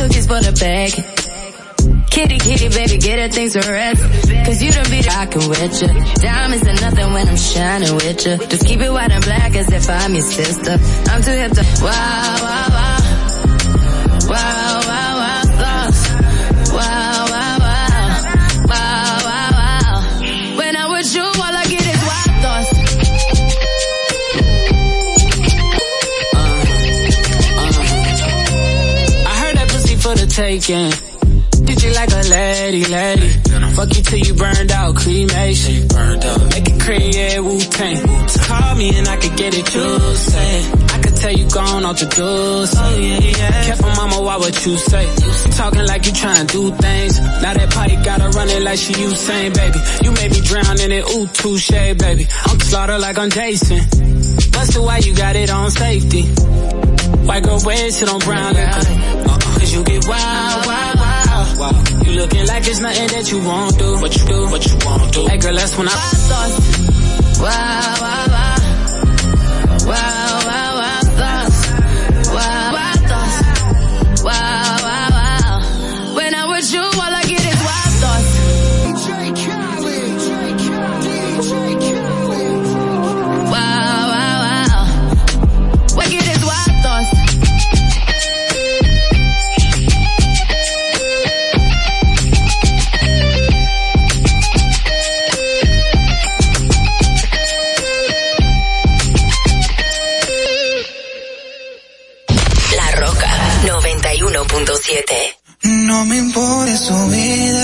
cookie's for the bag. Kitty, kitty, baby, get her things to rest. Cause you done be rockin' with ya. Diamonds are nothing when I'm shining with ya. Just keep it white and black as if I'm your sister. I'm too hip to, wow, wow, wow. Wow, wow, taking. Did you like a lady, lady? Fuck you till you burned out, cremation. Make it cream, yeah, Wu-Tang. Call me and I could get it juicy. I could tell you gone off the juice. Oh yeah, yeah. Careful mama, why what you say? Talking like you trying to do things. Now that pipe gotta run it like she Usain, baby. You made me drown in it, ooh, touche, baby. I'm slaughter like I'm Jason. Busted why you got it on safety. White girl wear shit on brown liquor. Uh-uh. Cause you get wild, wild, wild, wild. You looking like it's nothing that you won't do. What you do, what you won't do. Hey girl, that's when I. Wow, wow, wow. no me importa su vida.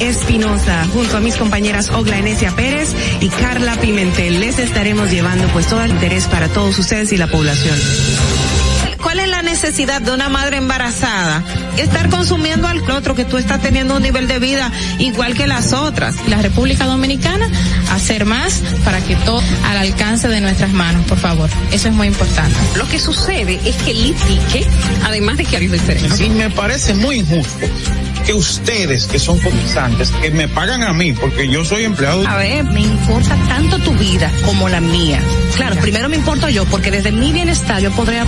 Espinosa, junto a mis compañeras Ogla Enesia Pérez y Carla Pimentel. Les estaremos llevando pues todo el interés para todos ustedes y la población. ¿Cuál es la necesidad de una madre embarazada? Estar consumiendo al otro que tú estás teniendo un nivel de vida igual que las otras. La República Dominicana, hacer más para que todo al alcance de nuestras manos, por favor. Eso es muy importante. Lo que sucede es que el ITIQUE, además de que hay diferencias. Y me parece muy injusto que ustedes, que son cotizantes, que me pagan a mí, porque yo soy empleado. A ver, me importa tanto tu vida como la mía. Claro, primero me importo yo, porque desde mi bienestar yo podría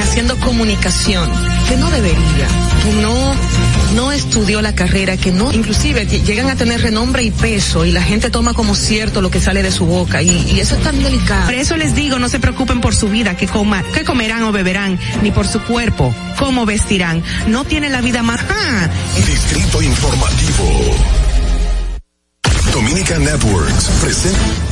haciendo comunicación, que no debería, que no, no estudió la carrera, que no, inclusive llegan a tener renombre y peso y la gente toma como cierto lo que sale de su boca y, y eso es tan delicado. Por eso les digo, no se preocupen por su vida, que coma, que comerán o beberán, ni por su cuerpo, cómo vestirán. No tienen la vida más. ¡Ah! Distrito Informativo. Dominica Networks presenta.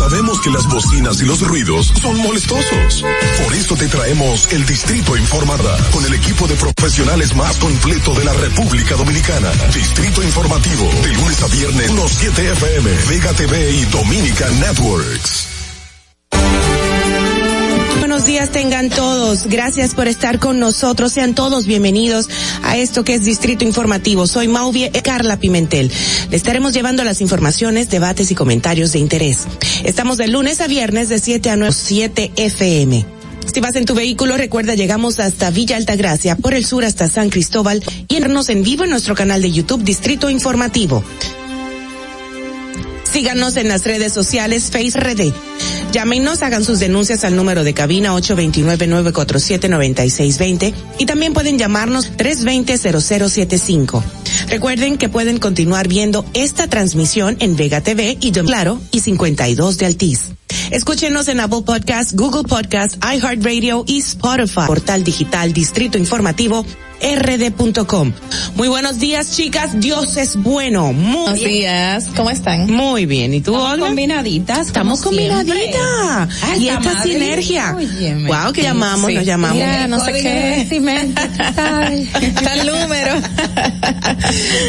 Sabemos que las bocinas y los ruidos son molestosos. Por esto te traemos el Distrito Informada con el equipo de profesionales más completo de la República Dominicana. Distrito Informativo, de lunes a viernes, los 7 FM, Vega TV y Dominica Networks. Días tengan todos. Gracias por estar con nosotros. Sean todos bienvenidos a esto que es Distrito Informativo. Soy Mauvie Carla Pimentel. Le estaremos llevando las informaciones, debates y comentarios de interés. Estamos de lunes a viernes de 7 a 9, 7 FM. Si vas en tu vehículo, recuerda, llegamos hasta Villa Altagracia, por el sur hasta San Cristóbal y vernos en vivo en nuestro canal de YouTube Distrito Informativo. Síganos en las redes sociales Face RD. Llámenos, hagan sus denuncias al número de cabina 829-947-9620 y también pueden llamarnos 320-0075. Recuerden que pueden continuar viendo esta transmisión en Vega TV y Claro y 52 de Altiz. Escúchenos en Apple Podcast, Google Podcast, iHeartRadio y Spotify. Portal digital Distrito Informativo rd.com. Muy buenos días, chicas. Dios es bueno. Muy Buenos bien. días. ¿Cómo están? Muy bien. ¿Y tú, Estamos Olga? combinaditas. Estamos combinaditas. Ay, y esta esta madre, sinergia. óyeme. Wow, que llamamos, Sí. nos llamamos. Mira, no sé qué. Está el número.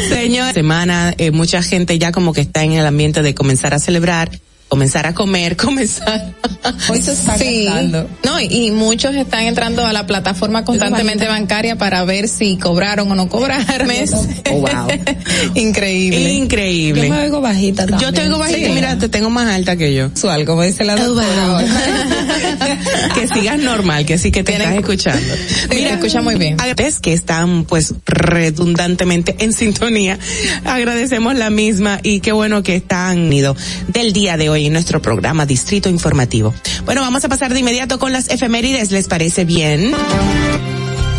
Señor, semana, eh, mucha gente ya como que está en el ambiente de comenzar a celebrar, comenzar a comer, comenzar. Hoy se está Sí. gastando. No, y, y muchos están entrando a la plataforma constantemente bancaria para ver si cobraron o no cobraron. Oh, wow. Increíble. Increíble. Yo me oigo bajita también. Yo te oigo bajita, Sí. mira, te tengo más alta que yo. Usual, como dice la Oh, doctora. wow. que sigas normal, que sí que te estás escuchando. Me escucha muy bien. Es que están pues redundantemente en sintonía. Agradecemos la misma y qué bueno que están unidos del día de hoy en nuestro programa Distrito Informativo. Bueno, vamos a pasar de inmediato con las efemérides, ¿les parece bien?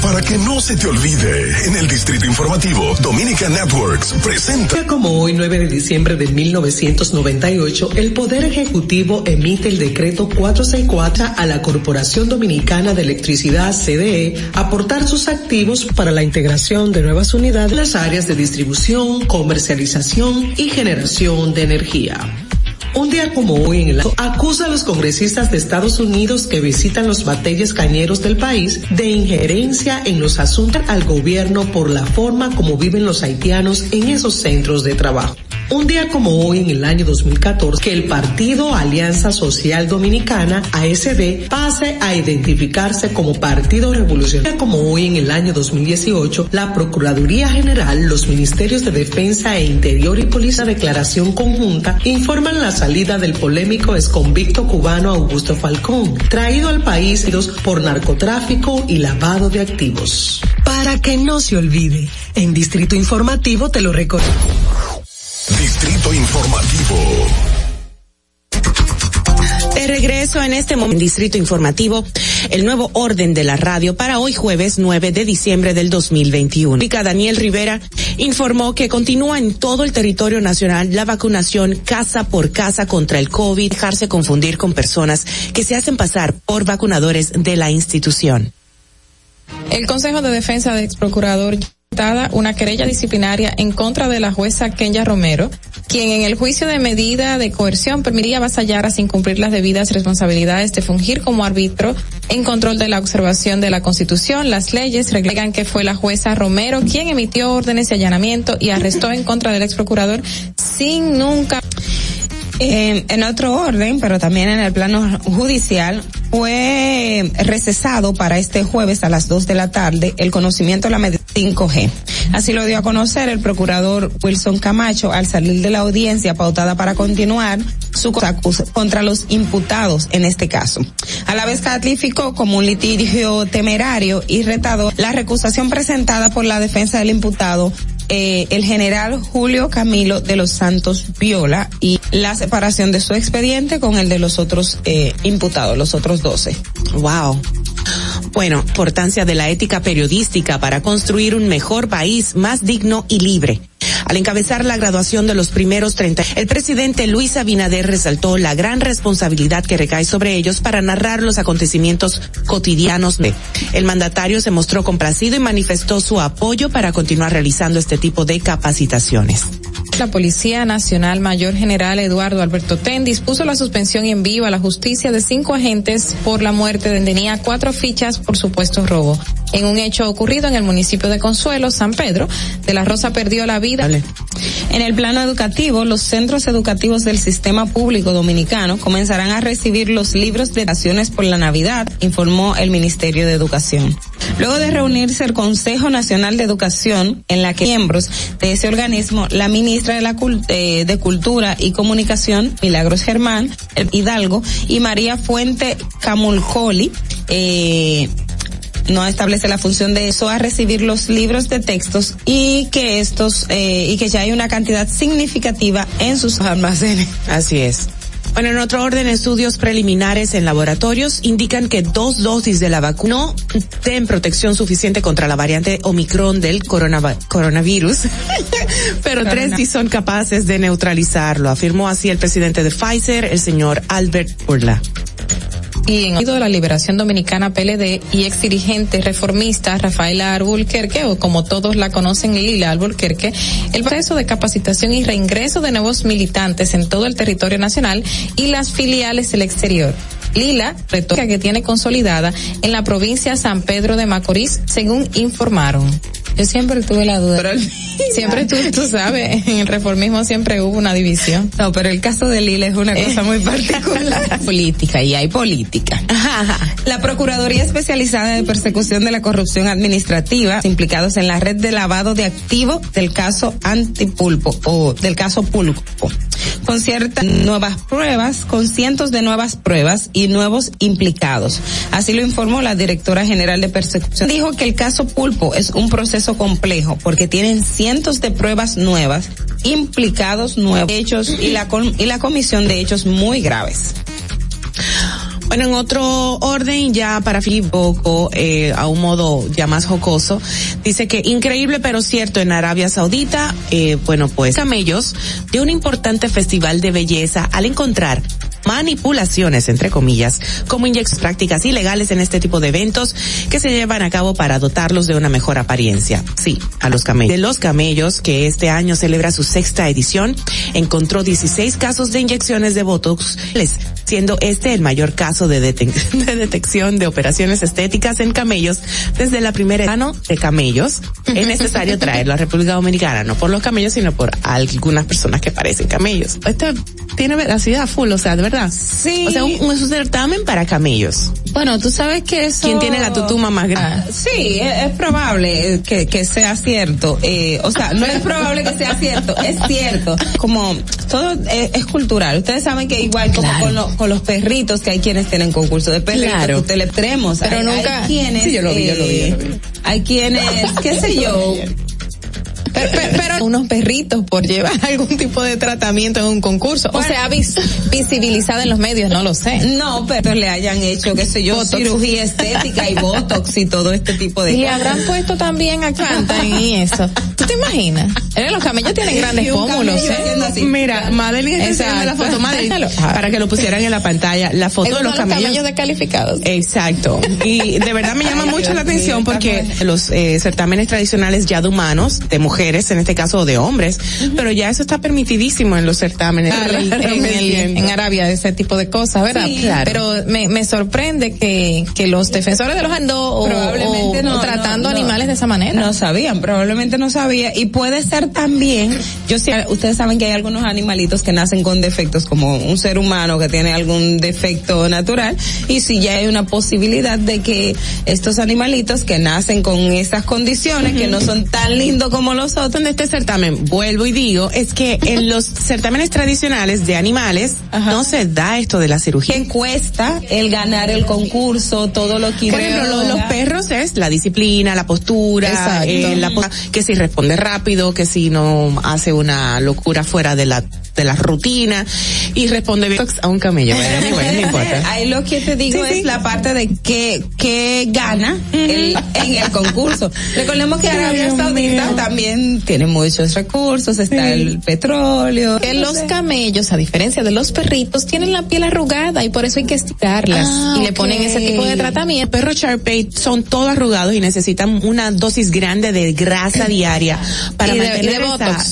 Para que no se te olvide, en el Distrito Informativo, Dominica Networks presenta. Como hoy, 9 de diciembre de 1998, el Poder Ejecutivo emite el decreto 464 a la Corporación Dominicana de Electricidad CDE aportar sus activos para la integración de nuevas unidades en las áreas de distribución, comercialización y generación de energía. Un día como hoy en el acusa a los congresistas de Estados Unidos que visitan los batalles cañeros del país de injerencia en los asuntos al gobierno por la forma como viven los haitianos en esos centros de trabajo. Un día como hoy en el año 2014, que el partido Alianza Social Dominicana, ASD, pase a identificarse como Partido Revolucionario. Como hoy en el año 2018, la Procuraduría General, los Ministerios de Defensa e Interior y Policía Declaración Conjunta informan la salida del polémico exconvicto cubano Augusto Falcón, traído al país por narcotráfico y lavado de activos. Para que no se olvide, en Distrito Informativo te lo recuerdo. Distrito Informativo. De regreso en este momento, Distrito Informativo, el nuevo orden de la radio para hoy jueves 9 de diciembre del 2021. Pica Daniel Rivera informó que continúa en todo el territorio nacional la vacunación casa por casa contra el COVID, dejarse confundir con personas que se hacen pasar por vacunadores de la institución. El Consejo de Defensa de ex procurador una querella disciplinaria en contra de la jueza Kenya Romero, quien en el juicio de medida de coerción permitía avasallar a sin cumplir las debidas responsabilidades de fungir como árbitro en control de la observación de la Constitución, las leyes, reglegan que fue la jueza Romero quien emitió órdenes de allanamiento y arrestó en contra del ex procurador sin nunca en otro orden, pero también en el plano judicial, fue recesado para este jueves a las 2 de la tarde el conocimiento de la medida 5G. Así lo dio a conocer el procurador Wilson Camacho al salir de la audiencia pautada para continuar su acusación contra los imputados en este caso. A la vez calificó como un litigio temerario y retado la recusación presentada por la defensa del imputado eh, el general Julio Camilo de los Santos Viola y la separación de su expediente con el de los otros eh, imputados, los otros 12. Wow. Bueno, importancia de la ética periodística para construir un mejor país más digno y libre. Al encabezar la graduación de los primeros 30, el presidente Luis Abinader resaltó la gran responsabilidad que recae sobre ellos para narrar los acontecimientos cotidianos. El mandatario se mostró complacido y manifestó su apoyo para continuar realizando este tipo de capacitaciones. La Policía Nacional Mayor General Eduardo Alberto Ten dispuso la suspensión en vivo a la justicia de cinco agentes por la muerte de tenía cuatro fichas por supuesto robo. En un hecho ocurrido en el municipio de Consuelo, San Pedro, de la Rosa perdió la vida. En el plano educativo, los centros educativos del sistema público dominicano comenzarán a recibir los libros de naciones por la Navidad, informó el Ministerio de Educación. Luego de reunirse el Consejo Nacional de Educación, en la que miembros de ese organismo, la ministra de, la eh, de Cultura y Comunicación, Milagros Germán, el Hidalgo, y María Fuente Camulcoli, eh, no establece la función de eso a recibir los libros de textos y que estos eh, y que ya hay una cantidad significativa en sus almacenes. Así es. Bueno, en otro orden, estudios preliminares en laboratorios indican que dos dosis de la vacuna no tienen protección suficiente contra la variante Omicron del coronavirus, pero tres sí son capaces de neutralizarlo, afirmó así el presidente de Pfizer, el señor Albert Burla y en el de la Liberación Dominicana PLD y ex dirigente reformista Rafaela Arbulquerque, o como todos la conocen, Lila Arbulquerque, el proceso de capacitación y reingreso de nuevos militantes en todo el territorio nacional y las filiales del exterior. Lila, retórica que tiene consolidada en la provincia San Pedro de Macorís, según informaron. Yo siempre tuve la duda. Pero siempre tú, tú sabes, en el reformismo siempre hubo una división. No, pero el caso de Lila es una cosa muy particular. política, y hay política. la Procuraduría Especializada de Persecución de la Corrupción Administrativa, implicados en la red de lavado de activos del caso Antipulpo o del caso Pulpo, con ciertas nuevas pruebas, con cientos de nuevas pruebas y nuevos implicados. Así lo informó la directora general de persecución. Dijo que el caso Pulpo es un proceso complejo porque tienen cientos de pruebas nuevas, implicados nuevos hechos y la, y la comisión de hechos muy graves. Bueno, en otro orden, ya para fin poco, eh, a un modo ya más jocoso, dice que increíble pero cierto en Arabia Saudita, eh, bueno pues camellos de un importante festival de belleza al encontrar manipulaciones, entre comillas, como inyecciones prácticas ilegales en este tipo de eventos que se llevan a cabo para dotarlos de una mejor apariencia. Sí, a los camellos. De los camellos, que este año celebra su sexta edición, encontró 16 casos de inyecciones de Botox, siendo este el mayor caso de, de detección de operaciones estéticas en camellos desde la primera mano de camellos. Es necesario traerlo a República Dominicana, no por los camellos, sino por algunas personas que parecen camellos. Esto tiene veracidad full, o sea, de verdad. Sí. O sea, un, un certamen para camellos. Bueno, tú sabes que eso... ¿Quién tiene la tutuma más grande? Ah, sí, es, es probable que, que, sea cierto. Eh, o sea, no es probable que sea cierto, es cierto. Como todo es, es cultural. Ustedes saben que igual como con, lo, con, los perritos, que hay quienes tienen concurso de perritos, claro. usted le. Pero hay, nunca... Hay quienes... Sí, yo lo vi, yo lo vi, yo lo vi. Hay quienes, qué sé yo Pero, pero- pero unos perritos por llevar algún tipo de tratamiento en un concurso. O sea, vis- visibilizada en los medios, no lo sé. No, pero le hayan hecho, qué sé yo, Botox. cirugía estética y botox y todo este tipo de Y le cosas. habrán puesto también a Canta y eso. ¿Tú te imaginas? Eh, Los camellos tienen grandes Y pómulos, ¿eh? Mira, Madeline está enseñando la foto, Madeline, para que lo pusieran en la pantalla, la foto Esos de los son los camellos. descalificados. Exacto. Y de verdad me llama Ay, mucho Dios la atención mío, porque los eh, certámenes tradicionales ya de humanos, de mujeres, en este caso de hombres, pero ya eso está permitidísimo en los certámenes. en, En el- en Arabia ese tipo de cosas, ¿verdad? Sí, claro. Pero me, me sorprende que, que los defensores de los andó Probablemente o- no, o tratando no, no. animales de esa manera. No sabían, probablemente no sabía. Y puede ser también, yo sé, ustedes saben que hay algunos animalitos que nacen con defectos, como un ser humano que tiene algún defecto natural, y si ya hay una posibilidad de que estos animalitos que nacen con esas condiciones, que no son tan lindos como los otros, en este certamen, vuelvo y digo, es que en los certámenes tradicionales de animales no se da esto de la cirugía. que cuesta el ganar el concurso, todo lo que Por ejemplo, lo de los perros es la disciplina, la postura, eh, la po- que si responde rápido, que si no hace una locura fuera de la de la rutina y responde bien a un camello. Bueno, no importa. Ahí lo que te digo Sí, es sí. la parte de que, que gana el, en el concurso. Recordemos que Arabia Saudita mío. También tiene muchos recursos, está el petróleo. Que los camellos, a diferencia de los perritos, tienen la piel arrugada y por eso hay que estirarlas. Ah, y le ponen ese tipo de tratamiento. Perros Sharpei son todos arrugados y necesitan una dosis grande de grasa diaria para Y de- mantener y de esa-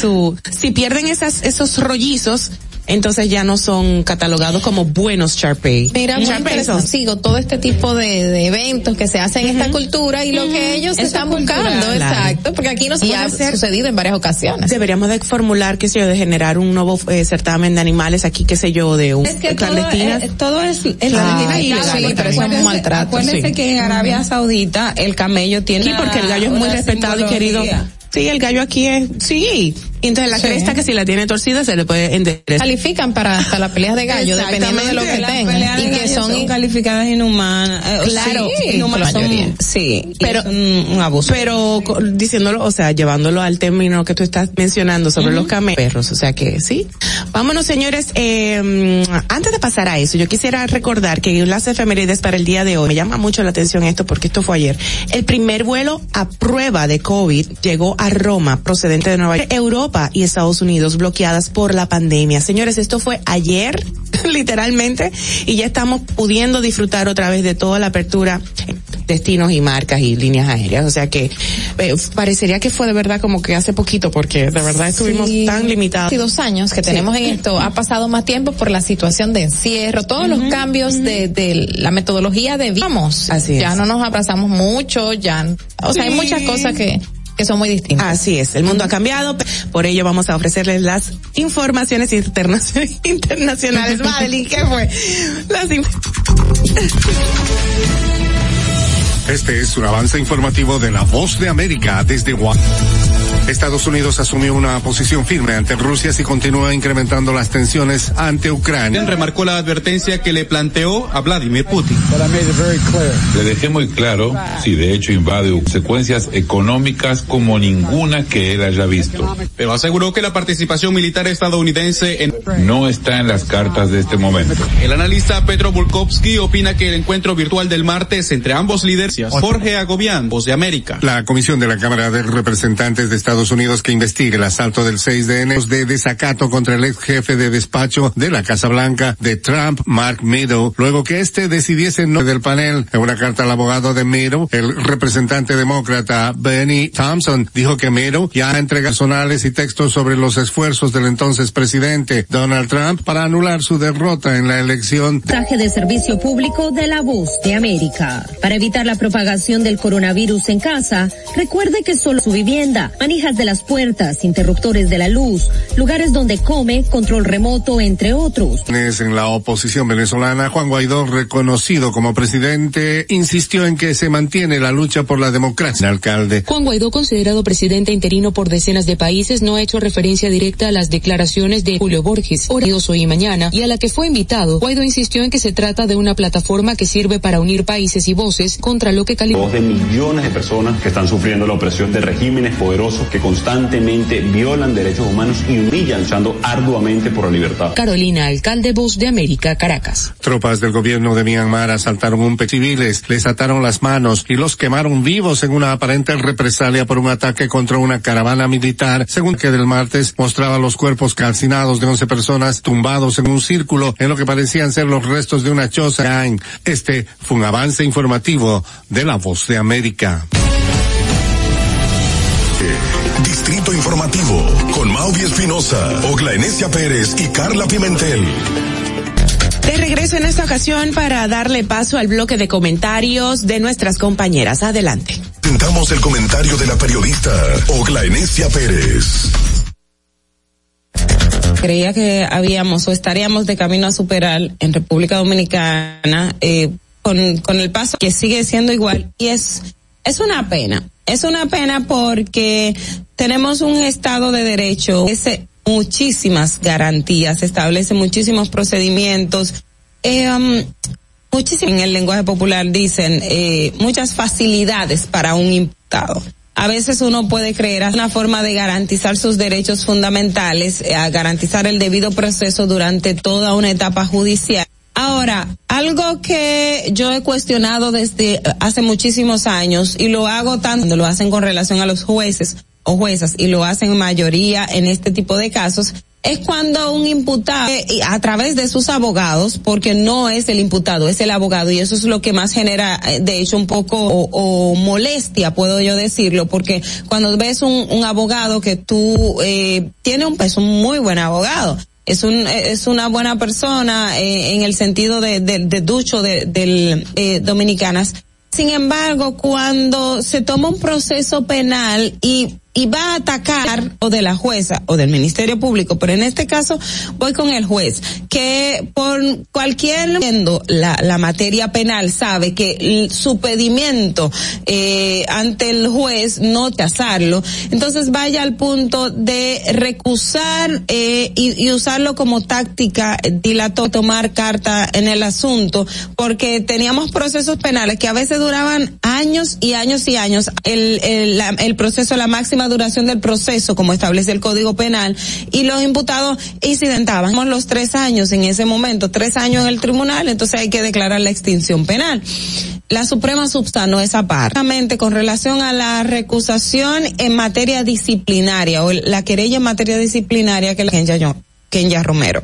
su- si pierden esas esos rollizos, entonces ya no son catalogados como buenos Sharpei. Mira, interesante. sigo todo este tipo de, de eventos que se hacen en esta cultura y lo que ellos Eso están es cultural, buscando, claro. exacto, porque aquí nos ha hacer- sucedido en varias ocasiones. Deberíamos de formular, qué sé yo, de generar un nuevo eh, certamen de animales aquí, qué sé yo, de un Es que todo, eh, todo es, es Clandestinas legal, y también. pero eso es un maltrato, Acuérdense sí. que en Arabia Saudita el camello tiene Sí, porque el gallo es muy respetado y querido. simbología. Sí, el gallo aquí es, sí. Entonces la Sí. cresta que si la tiene torcida se le puede enderezar. Califican para hasta las peleas de gallo, dependiendo de lo que tengan. de Y que son, son calificadas inhumanas. eh, Claro, sí, inhumanas son- sí, Pero- un, un abuso. Pero diciéndolo, o sea, llevándolo al término que tú estás mencionando sobre los camellos, o sea que sí. Vámonos, señores, eh, antes de pasar a eso, yo quisiera recordar que las efemérides para el día de hoy, me llama mucho la atención esto porque esto fue ayer. El primer vuelo a prueba de COVID llegó a Roma, procedente de Nueva York, Europa y Estados Unidos bloqueadas por la pandemia. Señores, esto fue ayer, literalmente, y ya estamos pudiendo disfrutar otra vez de toda la apertura destinos y marcas y líneas aéreas. O sea que eh, parecería que fue de verdad como que hace poquito porque de verdad estuvimos Sí. tan limitados. Hace dos años que tenemos en esto, ha pasado más tiempo por la situación de encierro, todos los cambios de, de la metodología de vida. Vamos, Así es. ya no nos abrazamos mucho, ya, o sea, hay Sí. muchas cosas que, que son muy distintas. Así es, el mundo ha cambiado, por ello vamos a ofrecerles las informaciones interna- internacionales. Madeline, ¿qué fue? Las inf- Este es un avance informativo de la Voz de América desde Washington. Estados Unidos asumió una posición firme ante Rusia y continúa incrementando las tensiones ante Ucrania. remarcó la advertencia que le planteó a Vladimir Putin. Le dejé muy claro, si de hecho invade consecuencias económicas como ninguna que él haya visto. Pero aseguró que la participación militar estadounidense en... No está en las cartas de este momento. El analista Petro Volkovsky opina que el encuentro virtual del martes entre ambos líderes, Jorge Agobián, Voz de América. La comisión de la Cámara de Representantes de Estados Unidos que investiga el asalto del 6 de enero de desacato contra el ex jefe de despacho de la Casa Blanca de Trump, Mark Meadow, luego que este decidiese no del panel. En una carta al abogado de Meadow, el representante demócrata Benny Thompson dijo que Meadow ya ha entregado personales y textos sobre los esfuerzos del entonces presidente Donald Trump para anular su derrota en la elección. Traje de servicio público de la voz de América. Para evitar la propagación del coronavirus en casa, recuerde que solo su vivienda, de las puertas, interruptores de la luz, lugares donde come, control remoto, entre otros. En la oposición venezolana, Juan Guaidó, reconocido como presidente, insistió en que se mantiene la lucha por la democracia. El alcalde Juan Guaidó, considerado presidente interino por decenas de países, no ha hecho referencia directa a las declaraciones de Julio Borges, orados hoy y mañana, y a la que fue invitado. Guaidó insistió en que se trata de una plataforma que sirve para unir países y voces contra lo que calificó Voz de millones de personas que están sufriendo la opresión de regímenes poderosos que constantemente violan derechos humanos y humillan, luchando arduamente por la libertad. Carolina, alcalde Voz de América, Caracas. Tropas del gobierno de Myanmar asaltaron un civiles, les ataron las manos y los quemaron vivos en una aparente represalia por un ataque contra una caravana militar, según que del martes mostraba los cuerpos calcinados de 11 personas tumbados en un círculo en lo que parecían ser los restos de una choza. Este fue un avance informativo de la Voz de América. Distrito Informativo con Mauri Espinosa, Ogla Enesia Pérez y Carla Pimentel. De regreso en esta ocasión para darle paso al bloque de comentarios de nuestras compañeras. Adelante. Presentamos el comentario de la periodista Ogla Enesia Pérez. Creía que habíamos o estaríamos de camino a superar en República Dominicana eh, con, con el paso que sigue siendo igual y es es una pena. Es una pena porque tenemos un Estado de Derecho, ese muchísimas garantías, establece muchísimos procedimientos, eh, um, muchísimo en el lenguaje popular dicen eh, muchas facilidades para un imputado. A veces uno puede creer es una forma de garantizar sus derechos fundamentales, eh, a garantizar el debido proceso durante toda una etapa judicial. Ahora, algo que yo he cuestionado desde hace muchísimos años y lo hago tanto lo hacen con relación a los jueces o juezas y lo hacen mayoría en este tipo de casos es cuando un imputado eh, a través de sus abogados, porque no es el imputado, es el abogado y eso es lo que más genera, eh, de hecho, un poco o, molestia, puedo yo decirlo, porque cuando ves un, un abogado que tú eh, tiene un peso, un muy buen abogado, es un es una buena persona eh, en el sentido de, de, de ducho de, del eh, dominicanas. Sin embargo, cuando se toma un proceso penal y y va a atacar o de la jueza o del Ministerio Público, pero en este caso voy con el juez, que por cualquier la, la materia penal sabe que su pedimento eh, ante el juez no casarlo, entonces vaya al punto de recusar eh, y, y, usarlo como táctica dilató tomar carta en el asunto, porque teníamos procesos penales que a veces duraban años y años y años, el, el, la, el proceso, la máxima duración del proceso, como establece el Código Penal, y los imputados incidentaban los tres años en ese momento, tres años en el tribunal, entonces hay que declarar la extinción penal. La Suprema subsanó esa parte. Con relación a la recusación en materia disciplinaria o la querella en materia disciplinaria que la Kenya Romero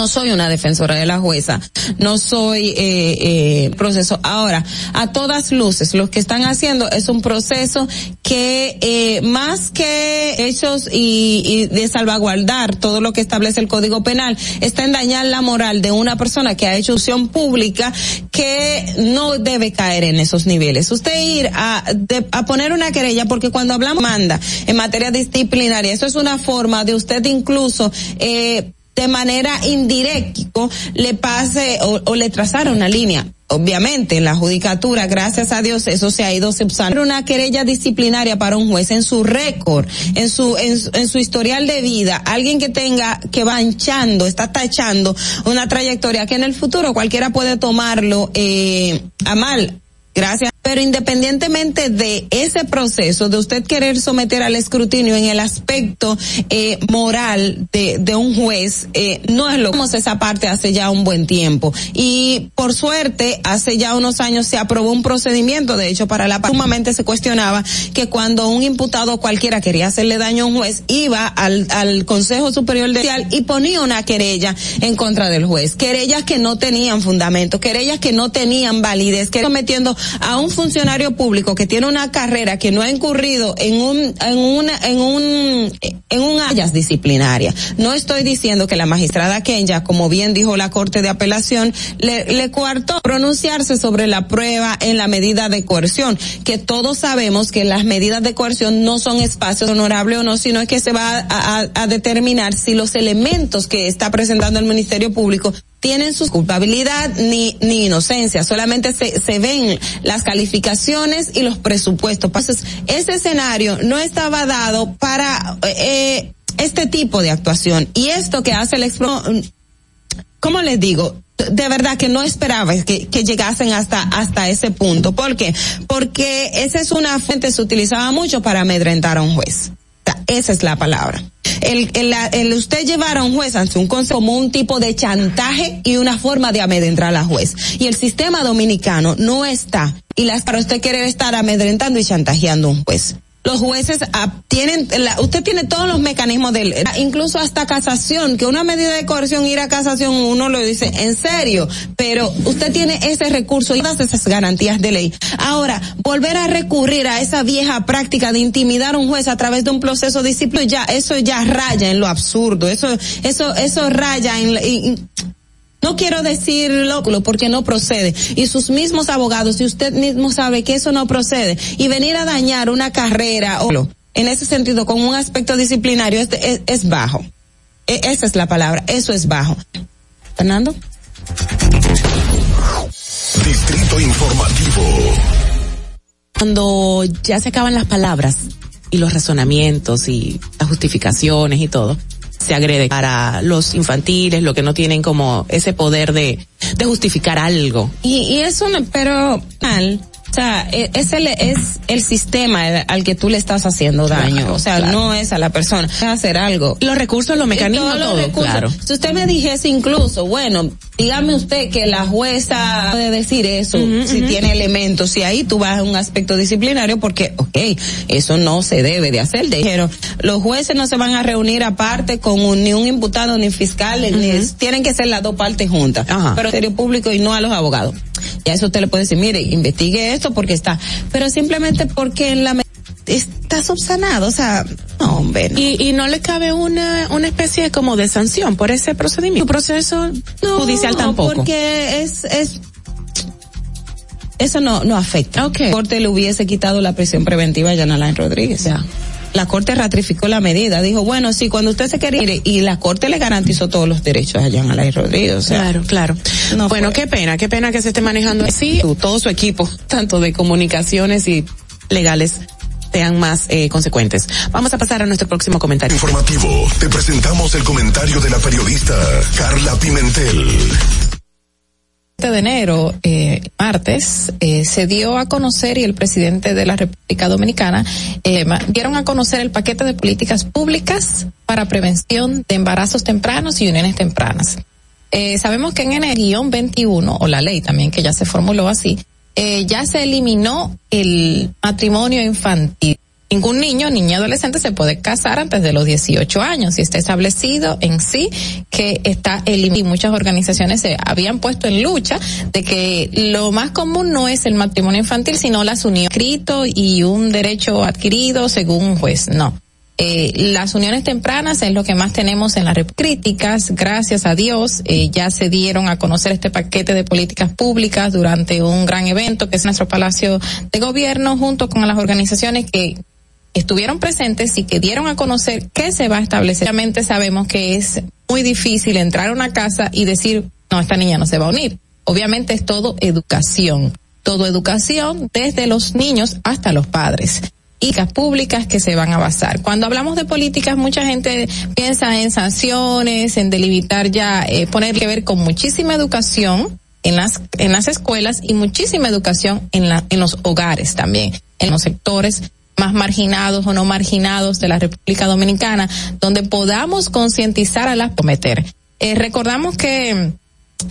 no soy una defensora de la jueza, no soy eh, eh, proceso. Ahora, a todas luces, lo que están haciendo es un proceso que eh, más que hechos y, y, de salvaguardar todo lo que establece el Código Penal, está en dañar la moral de una persona que ha hecho acción pública que no debe caer en esos niveles. Usted ir a, de, a poner una querella, porque cuando hablamos manda en materia disciplinaria, eso es una forma de usted incluso eh, de manera indirecta le pase o, o, le trazara una línea. Obviamente, en la judicatura, gracias a Dios, eso se ha ido subsanando. Una querella disciplinaria para un juez en su récord, en su, en, en, su historial de vida, alguien que tenga, que va hinchando, está tachando una trayectoria que en el futuro cualquiera puede tomarlo eh, a mal. Gracias. Pero independientemente de ese proceso, de usted querer someter al escrutinio en el aspecto eh, moral de, de, un juez, eh, no es lo que esa parte hace ya un buen tiempo. Y por suerte, hace ya unos años se aprobó un procedimiento, de hecho, para la sumamente se cuestionaba que cuando un imputado cualquiera quería hacerle daño a un juez, iba al, al Consejo Superior de y ponía una querella en contra del juez. Querellas que no tenían fundamento, querellas que no tenían validez, que sometiendo a un funcionario público que tiene una carrera que no ha incurrido en un en una en un en un áreas disciplinaria. No estoy diciendo que la magistrada Kenya, como bien dijo la Corte de Apelación, le, le coartó pronunciarse sobre la prueba en la medida de coerción, que todos sabemos que las medidas de coerción no son espacios honorables o no, sino que se va a, a, a determinar si los elementos que está presentando el Ministerio Público tienen su culpabilidad ni, ni inocencia, solamente se, se ven las calificaciones y los presupuestos. Entonces, ese escenario no estaba dado para eh, este tipo de actuación. Y esto que hace el ¿cómo les digo? De verdad que no esperaba que, que llegasen hasta, hasta ese punto. ¿Por qué? Porque esa es una fuente, se utilizaba mucho para amedrentar a un juez. Esa es la palabra. El, el, el usted llevar a un juez ante un como un tipo de chantaje y una forma de amedrentar a la juez. Y el sistema dominicano no está, y las para usted quiere estar amedrentando y chantajeando a un juez. Los jueces ah, tienen, la- usted tiene todos los mecanismos del, incluso hasta casación, que una medida de coerción ir a casación uno lo dice en serio, pero usted tiene ese recurso y todas esas garantías de ley. Ahora, volver a recurrir a esa vieja práctica de intimidar a un juez a través de un proceso disciplinario, ya, eso ya raya en lo absurdo, eso, eso, eso raya en, y- no quiero decirlo porque no procede. Y sus mismos abogados, y usted mismo sabe que eso no procede, y venir a dañar una carrera, o en ese sentido, con un aspecto disciplinario, es, es, es bajo. E- esa es la palabra, eso es bajo. Fernando. Distrito Informativo. Cuando ya se acaban las palabras y los razonamientos y las justificaciones y todo, se agrede para los infantiles, lo que no tienen como ese poder de, de justificar algo. Y, y es una, pero mal. O sea, e- es el, es el sistema al que tú le estás haciendo daño. Claro, o sea, claro. no es a la persona. Es hacer algo. Los recursos, los mecanismos, todos los todo, recursos. claro. Si usted me dijese incluso, bueno, dígame usted que la jueza puede decir eso, si tiene elementos, y ahí tú vas a un aspecto disciplinario porque, ok, eso no se debe de hacer. Dijeron, los jueces no se van a reunir aparte con un- ni un imputado ni fiscal, ni tienen que ser las dos partes juntas. Pero al Ministerio Público y no a los abogados. Ya eso usted le puede decir, mire, investigue esto porque está, pero simplemente porque en la está subsanado, o sea, no, hombre. no. Y, y no le cabe una, una especie como de sanción por ese procedimiento. Un proceso judicial tampoco. porque es, es, eso no, no afecta. La Corte le hubiese quitado la prisión preventiva a Yanalain Rodríguez. La Corte ratificó la medida, dijo, bueno, sí, cuando usted se quería ir, y la Corte le garantizó todos los derechos a Yanalain Rodríguez. O sea, claro, claro. bueno, qué pena, qué pena que se esté manejando así. Todo su equipo, tanto de comunicaciones y legales, sean más eh, consecuentes. Vamos a pasar a nuestro próximo comentario. Informativo. Te presentamos el comentario de la periodista Carla Pimentel. De enero, eh, martes, eh, se dio a conocer y el presidente de la República Dominicana eh, dieron a conocer el paquete de políticas públicas para prevención de embarazos tempranos y uniones tempranas. Eh, sabemos que en el guion 21, o la ley también que ya se formuló así, eh, ya se eliminó el matrimonio infantil. Ningún niño, niña adolescente se puede casar antes de los 18 años y está establecido en sí que está eliminado. Y muchas organizaciones se habían puesto en lucha de que lo más común no es el matrimonio infantil, sino las uniones escrito y un derecho adquirido según un juez. No. Eh, las uniones tempranas es lo que más tenemos en las críticas. Gracias a Dios, eh, ya se dieron a conocer este paquete de políticas públicas durante un gran evento que es nuestro Palacio de Gobierno junto con las organizaciones que estuvieron presentes y que dieron a conocer qué se va a establecer. Obviamente sabemos que es muy difícil entrar a una casa y decir, no, esta niña no se va a unir. Obviamente es todo educación, todo educación desde los niños hasta los padres. Y las públicas que se van a basar. Cuando hablamos de políticas, mucha gente piensa en sanciones, en delimitar ya, eh, poner que ver con muchísima educación en las, en las escuelas y muchísima educación en la, en los hogares también, en los sectores más marginados o no marginados de la República Dominicana, donde podamos concientizar a las cometer. Eh, recordamos que en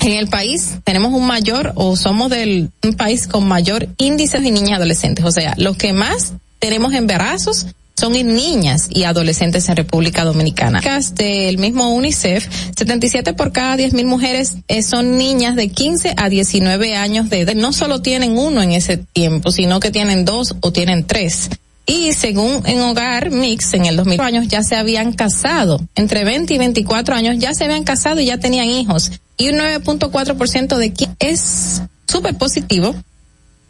el país tenemos un mayor o somos del país con mayor índice de niñas y adolescentes, o sea, los que más tenemos embarazos son en niñas y adolescentes en República Dominicana. Del mismo UNICEF, 77 por cada 10 mil mujeres eh, son niñas de 15 a 19 años de edad. No solo tienen uno en ese tiempo, sino que tienen dos o tienen tres. Y según en Hogar Mix, en el 2000 años ya se habían casado. Entre 20 y 24 años ya se habían casado y ya tenían hijos. Y un 9.4% de quien es súper positivo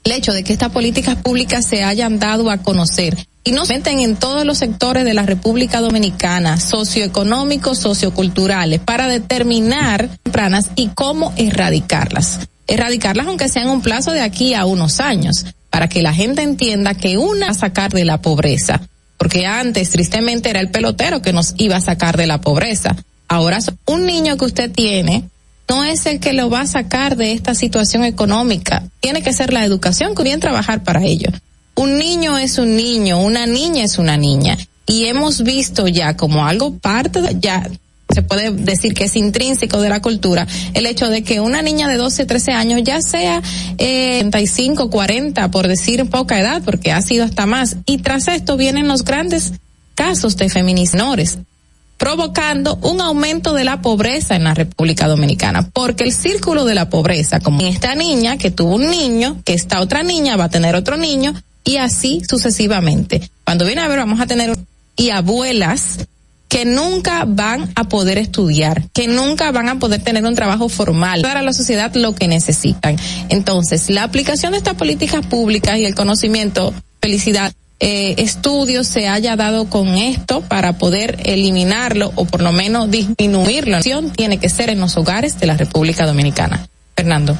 el hecho de que estas políticas públicas se hayan dado a conocer y no se meten en todos los sectores de la República Dominicana, socioeconómicos, socioculturales, para determinar tempranas y cómo erradicarlas. Erradicarlas aunque sea en un plazo de aquí a unos años, para que la gente entienda que una a sacar de la pobreza, porque antes tristemente era el pelotero que nos iba a sacar de la pobreza. Ahora un niño que usted tiene no es el que lo va a sacar de esta situación económica. Tiene que ser la educación que bien trabajar para ello. Un niño es un niño, una niña es una niña. Y hemos visto ya como algo parte de, ya se puede decir que es intrínseco de la cultura, el hecho de que una niña de 12, 13 años ya sea eh, 35, 40, por decir poca edad, porque ha sido hasta más, y tras esto vienen los grandes casos de feminizadores provocando un aumento de la pobreza en la República Dominicana, porque el círculo de la pobreza, como esta niña que tuvo un niño, que esta otra niña va a tener otro niño, y así sucesivamente. Cuando viene a ver, vamos a tener y abuelas que nunca van a poder estudiar, que nunca van a poder tener un trabajo formal para la sociedad lo que necesitan. Entonces, la aplicación de estas políticas públicas y el conocimiento, felicidad, eh, estudios se haya dado con esto para poder eliminarlo o por lo menos disminuirlo. La acción tiene que ser en los hogares de la República Dominicana. Fernando.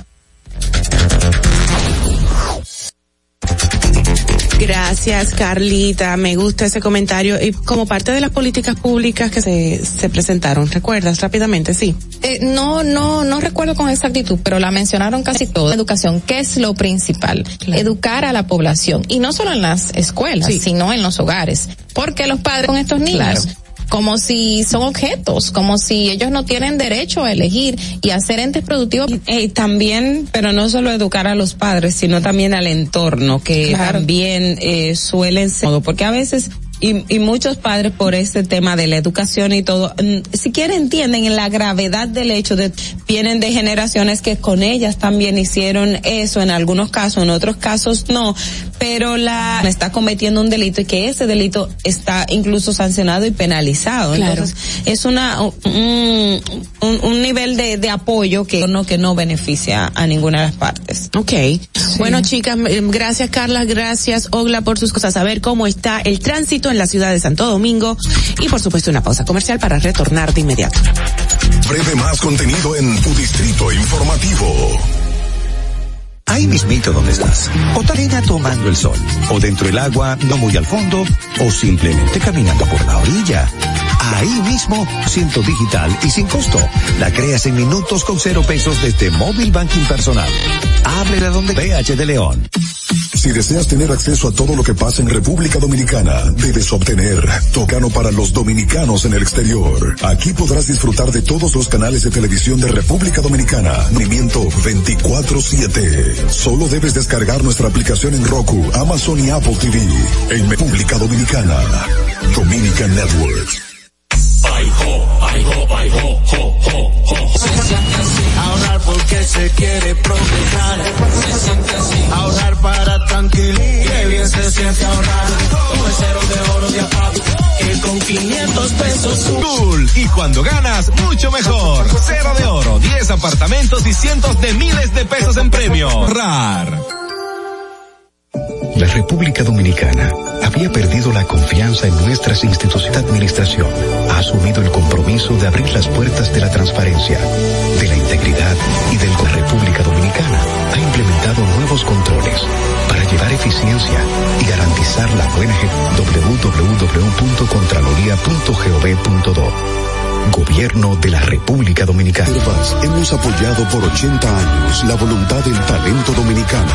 Gracias, Carlita. Me gusta ese comentario. Y como parte de las políticas públicas que se, se presentaron, ¿recuerdas rápidamente? Sí. Eh, no, no, no recuerdo con exactitud, pero la mencionaron casi todo. Educación, ¿qué es lo principal? Educar a la población. Y no solo en las escuelas, sino en los hogares. Porque los padres con estos niños. Claro. Como si son objetos, como si ellos no tienen derecho a elegir y a ser entes productivos. Eh, también, pero no solo educar a los padres, sino también al entorno, que Claro. también eh, suelen ser, porque a veces y, y muchos padres por este tema de la educación y todo, mm, siquiera entienden la gravedad del hecho de vienen de generaciones que con ellas también hicieron eso en algunos casos, en otros casos no, pero la está cometiendo un delito y que ese delito está incluso sancionado y penalizado. Claro. Entonces, es una un, un, un nivel de, de apoyo que no que no beneficia a ninguna de las partes. Ok. Bueno, chicas, gracias Carla, gracias Ogla por sus cosas. A ver cómo está el tránsito en la ciudad de Santo Domingo y por supuesto una pausa comercial para retornar de inmediato. Breve más contenido en tu distrito informativo. Ahí mismito donde estás. O tarena tomando el sol. O dentro del agua, no muy al fondo. O simplemente caminando por la orilla. Ahí mismo, Ciento Digital y sin costo. La creas en minutos con cero pesos desde Móvil Banking Personal. Ábrela donde PH de León. Si deseas tener acceso a todo lo que pasa en República Dominicana, debes obtener Tocano para los dominicanos en el exterior. Aquí podrás disfrutar de todos los canales de televisión de República Dominicana. Movimiento 24-7. Solo debes descargar nuestra aplicación en Roku, Amazon y Apple TV. En República Dominicana. Dominican Network. Ahorrar porque se quiere progresar. Se siente así. Ahorrar para tranquilizar. Qué bien se siente ahorrar. Como el cero de oro de apago. Que con 500 pesos. Cool. Y cuando ganas, mucho mejor. Cero de oro, 10 apartamentos y cientos de miles de pesos en premios. RAR. La República Dominicana había perdido la confianza en nuestras instituciones de administración. Ha asumido el compromiso de abrir las puertas de la transparencia, de la integridad y del la República Dominicana. Ha implementado nuevos controles para llevar eficiencia y garantizar la buena www.contraloría.gov.do. Gobierno de la República Dominicana. Hemos apoyado por 80 años la voluntad del talento dominicano,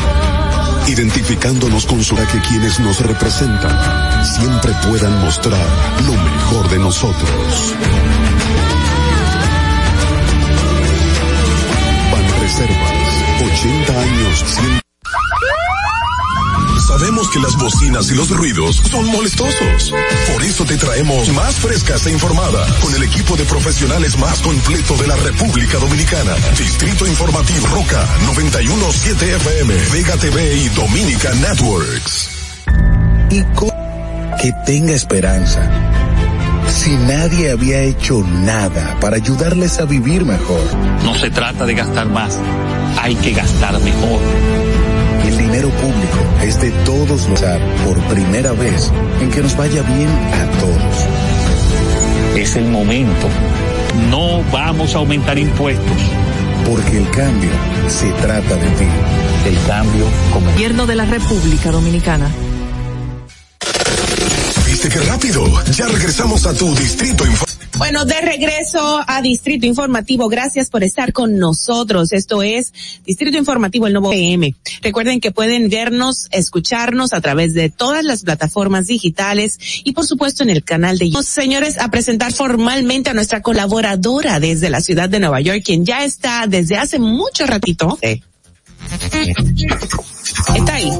identificándonos con su que quienes nos representan siempre puedan mostrar lo mejor de nosotros. Banreservas, 80 años. Sabemos que las bocinas y los ruidos son molestosos. Por eso te traemos más frescas e informada con el equipo de profesionales más completo de la República Dominicana. Distrito Informativo Roca 917 FM, Vega TV y Dominica Networks. Y que tenga esperanza. Si nadie había hecho nada para ayudarles a vivir mejor. No se trata de gastar más, hay que gastar mejor. El dinero público es de todos los por primera vez en que nos vaya bien a todos. Es el momento. No vamos a aumentar impuestos. Porque el cambio se trata de ti. El cambio como Gobierno de la República Dominicana. ¿Viste qué rápido? Ya regresamos a tu Distrito Informativo. Bueno, de regreso a Distrito Informativo, gracias por estar con nosotros. Esto es Distrito Informativo, el nuevo PM. Recuerden que pueden vernos, escucharnos a través de todas las plataformas digitales y por supuesto en el canal de YouTube. Señores, a presentar formalmente a nuestra colaboradora desde la ciudad de Nueva York, quien ya está desde hace mucho ratito. Está ahí.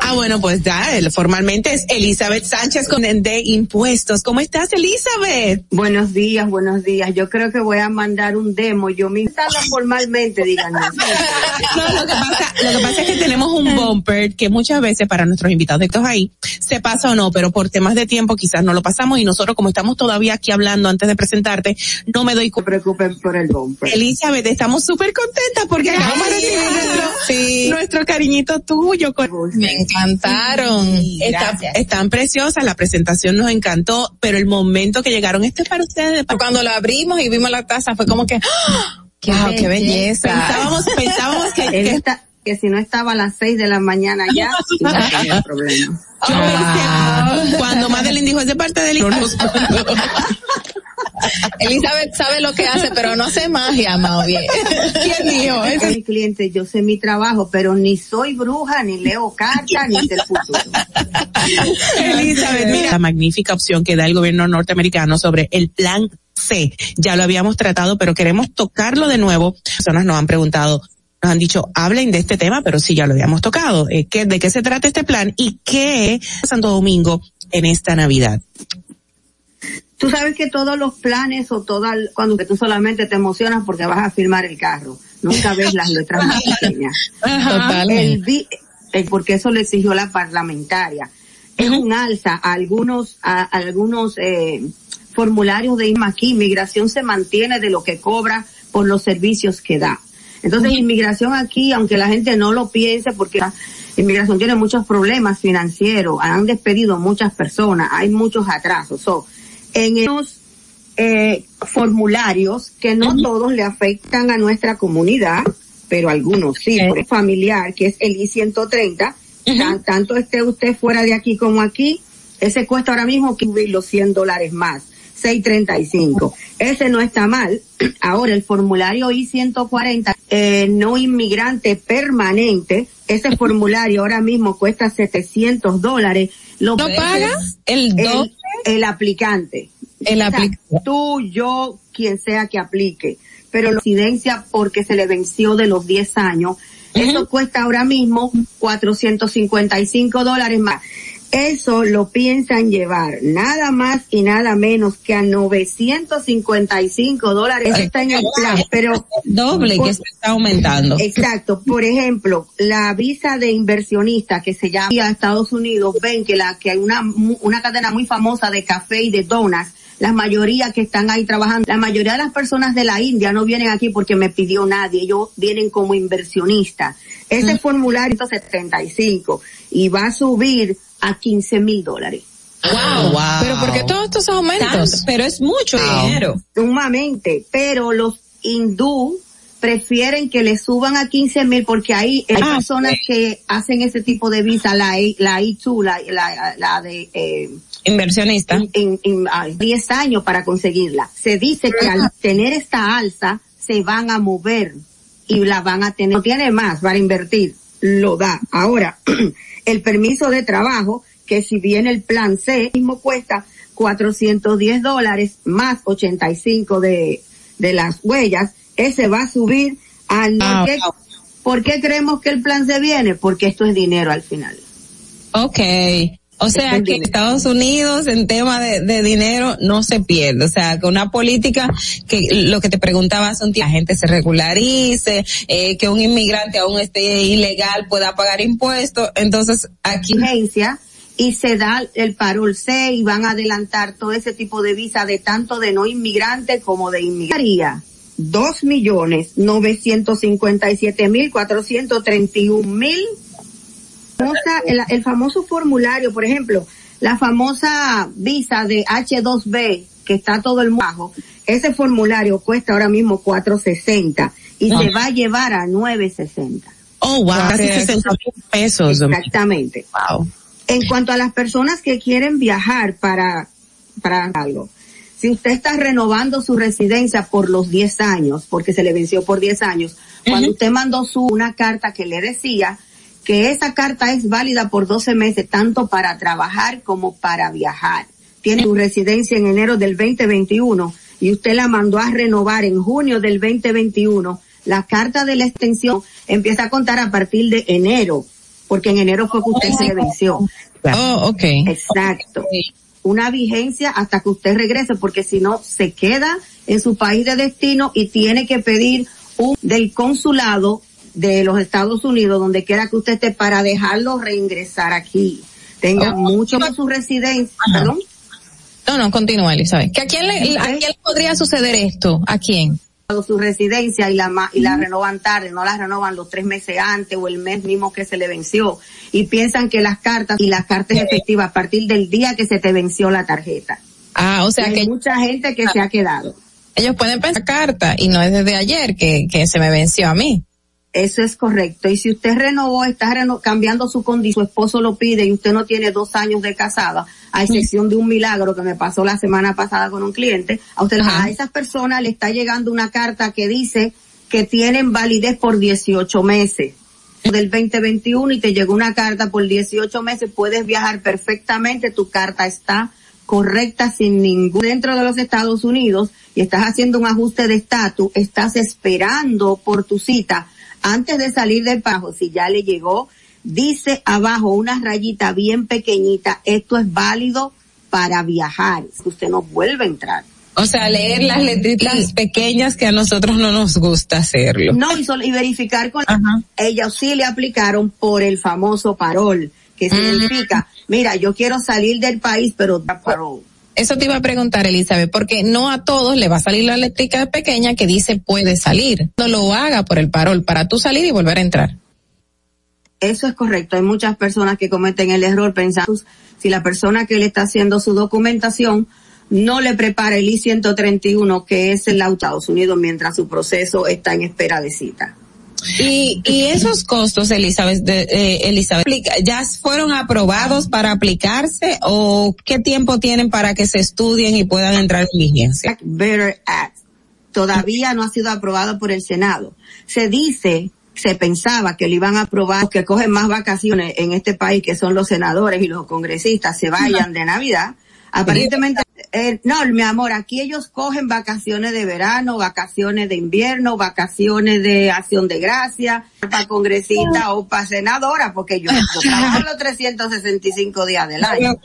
Ah, bueno, pues ya, formalmente es Elizabeth Sánchez con de Impuestos. ¿Cómo estás, Elizabeth? Buenos días, buenos días. Yo creo que voy a mandar un demo. Yo me instalo formalmente, díganme. no, lo que pasa, lo que pasa es que tenemos un bumper que muchas veces para nuestros invitados de estos ahí se pasa o no, pero por temas de tiempo quizás no lo pasamos y nosotros como estamos todavía aquí hablando antes de presentarte, no me doy No se preocupen por el bumper. Elizabeth, estamos súper contentas porque acabamos de recibir nuestro, Sí. nuestro cariñito tuyo. Me encantaron. Está- están preciosas, la presentación nos encantó, pero el momento que llegaron, este es para ustedes. para- Cuando la abrimos y vimos la taza fue como que, ¡ah! wow, qué belleza. Pensábamos, pensábamos que, que- si no estaba a las seis de la mañana ya, no tenía problema. yo pensé, cuando Madeline dijo es de parte de Elizabeth. Elizabeth sabe lo que hace, pero no hace magia, más bien. ¿Quién dijo? Ese- El cliente, yo sé mi trabajo, pero ni soy bruja, ni leo cartas, ni sé el futuro. Elizabeth, mira la magnífica opción que da el gobierno norteamericano sobre el plan C. Ya lo habíamos tratado, pero queremos tocarlo de nuevo. Personas nos han preguntado, nos han dicho, hablen de este tema, pero sí ya lo habíamos tocado. Eh, ¿qué, ¿De qué se trata este plan y qué Santo Domingo en esta Navidad? Tú sabes que todos los planes o toda, cuando tú solamente te emocionas porque vas a firmar el carro, nunca ves las letras más pequeñas. El vi- eh, porque eso lo exigió la parlamentaria. Es un alza a algunos, a, a algunos eh, formularios de IMA aquí. Inmigración se mantiene de lo que cobra por los servicios que da. Entonces, inmigración aquí, aunque la gente no lo piense, porque la inmigración tiene muchos problemas financieros, han despedido muchas personas, hay muchos atrasos. So, en esos eh, formularios que no todos le afectan a nuestra comunidad, pero algunos sí, por el familiar, que es el I-130, tan- tanto esté usted fuera de aquí como aquí, ese cuesta ahora mismo que los 100 dólares más. 635. Ese no está mal. Ahora el formulario I-140, eh, no inmigrante permanente, ese formulario ahora mismo cuesta 700 dólares. Lo ¿Lo paga paga el el aplicante. El O sea, aplicante. Tú, yo, quien sea que aplique. Pero la residencia porque se le venció de los 10 años, eso cuesta ahora mismo 455 dólares más. Eso lo piensan llevar nada más y nada menos que a 955 dólares. Está en el plan, pero Doble que se está aumentando. Exacto. Por ejemplo, la visa de inversionista que se llama a Estados Unidos, ven que la que hay una una cadena muy famosa de café y de donuts, la mayoría que están ahí trabajando, la mayoría de las personas de la India no vienen aquí porque me pidió nadie, ellos vienen como inversionistas. Ese formulario es 75 y va a subir a 15 mil dólares. Wow. Pero ¿por qué todos estos aumentos? Pero es mucho dinero. Sumamente, pero los hindú prefieren que le suban a 15 mil porque ahí hay Ah, personas que hacen ese tipo de visa, la, I- la I2, la, la, la de eh, Inversionista. en, en, ah, 10 años para conseguirla. Se dice que al tener esta alza se van a mover y la van a tener, no tiene más para invertir, lo da. Ahora, el permiso de trabajo, que si bien el plan C mismo cuesta 410 dólares más 85 de, de las huellas, ese va a subir a, Ah, ¿por, qué, por qué creemos que el plan C viene? Porque esto es dinero al final. Ok. O sea Es el que en dinero. Estados Unidos en tema de, de dinero no se pierde. O sea, que una política que lo que te preguntaba hace un tiempo, la gente se regularice, eh, que un inmigrante aún esté ilegal pueda pagar impuestos. Entonces aquí y se da el parol C y van a adelantar todo ese tipo de visa de tanto de no inmigrante como de inmigraría. Dos millones novecientos cincuenta y siete mil cuatrocientos treinta y un mil. Famosa- El, el famoso formulario, por ejemplo, la famosa visa de H2B que está todo el mundo bajo, ese formulario cuesta ahora mismo 460 y se va a llevar a 960. Oh, wow, casi Wow. 60 mil pesos. Exactamente. Wow. En cuanto a las personas que quieren viajar para, para algo, si usted está renovando su residencia por los 10 años, porque se le venció por 10 años, cuando usted mandó su una carta que le decía que esa carta es válida por 12 meses, tanto para trabajar como para viajar. Tiene su residencia en enero del 2021 y usted la mandó a renovar en junio del 2021. La carta de la extensión empieza a contar a partir de enero, porque en enero fue que usted se venció. Oh, ok. Exacto. Una vigencia hasta que usted regrese, porque si no, se queda en su país de destino y tiene que pedir un del consulado de los Estados Unidos, donde quiera que usted esté, para dejarlo reingresar aquí. Tenga Oh. mucho con su residencia, perdón. No, no, continúa, Elizabeth. ¿Que a quién le, a quién le podría suceder esto? ¿A quién? su residencia y la ma- y la renovan tarde, no la renovan los tres meses antes o el mes mismo que se le venció y piensan que las cartas y las cartas efectivas a partir del día que se te venció la tarjeta. Ah, o sea Y hay mucha gente que se ha quedado. ellos pueden pensar carta y no es desde ayer que, que se me venció a mí. Eso es correcto. Y si usted renovó, está reno- cambiando su condición, su esposo lo pide y usted no tiene dos años de casada, a excepción de un milagro que me pasó la semana pasada con un cliente, a usted, a esas personas le está llegando una carta que dice que tienen validez por 18 meses. Del 2021 y te llegó una carta por 18 meses, puedes viajar perfectamente, tu carta está correcta sin ningún dentro de los Estados Unidos y estás haciendo un ajuste de estatus, estás esperando por tu cita antes de salir del pajo, si ya le llegó, dice abajo una rayita bien pequeñita, esto es válido para viajar, usted no vuelve a entrar. O sea, leer las letritas pequeñas que a nosotros no nos gusta hacerlo. No, y, solo- y verificar con ellos sí le aplicaron por el famoso parol, que significa, mira, yo quiero salir del país, pero parol. Eso te iba a preguntar, Elizabeth, porque no a todos le va a salir la eléctrica pequeña que dice puede salir. No lo haga por el parol para tú salir y volver a entrar. Eso es correcto. Hay muchas personas que cometen el error pensando si la persona que le está haciendo su documentación no le prepara el I-131, que es el Estados Unidos, mientras su proceso está en espera de cita. Y, y esos costos, Elizabeth, eh, Elizabeth, ¿ya fueron aprobados para aplicarse o qué tiempo tienen para que se estudien y puedan entrar en vigencia? Todavía no ha sido aprobado por el Senado. Se dice, se pensaba que lo iban a aprobar, que cogen más vacaciones en este país, que son los senadores y los congresistas, se vayan de Navidad. Aparentemente, eh, no, mi amor, aquí ellos cogen vacaciones de verano, vacaciones de invierno, vacaciones de acción de gracia, para congresista o para senadora, porque yo, trabajo los 365 días del año.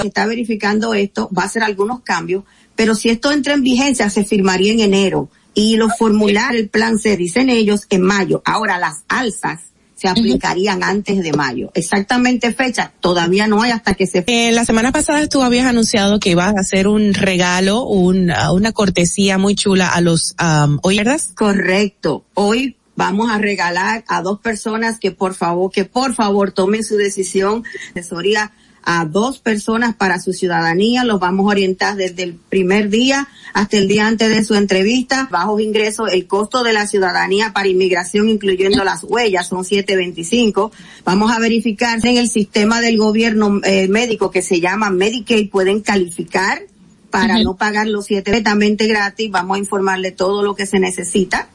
Se está verificando esto, va a hacer algunos cambios, pero si esto entra en vigencia, se firmaría en enero y los formularios, el plan se dicen ellos en mayo. Ahora las alzas se aplicarían antes de mayo. Exactamente fecha, todavía no hay hasta que se Eh, la semana pasada tú habías anunciado que ibas a hacer un regalo, un, ah, una cortesía muy chula a los um, ¿verdad? Correcto. Hoy vamos a regalar a dos personas que por favor, que por favor tomen su decisión, asesoría a dos personas para su ciudadanía, los vamos a orientar desde el primer día hasta el día antes de su entrevista, bajos ingresos, el costo de la ciudadanía para inmigración incluyendo las huellas son 725, vamos a verificar si en el sistema del gobierno eh, médico que se llama Medicaid pueden calificar para no pagar los siete completamente gratis, vamos a informarle todo lo que se necesita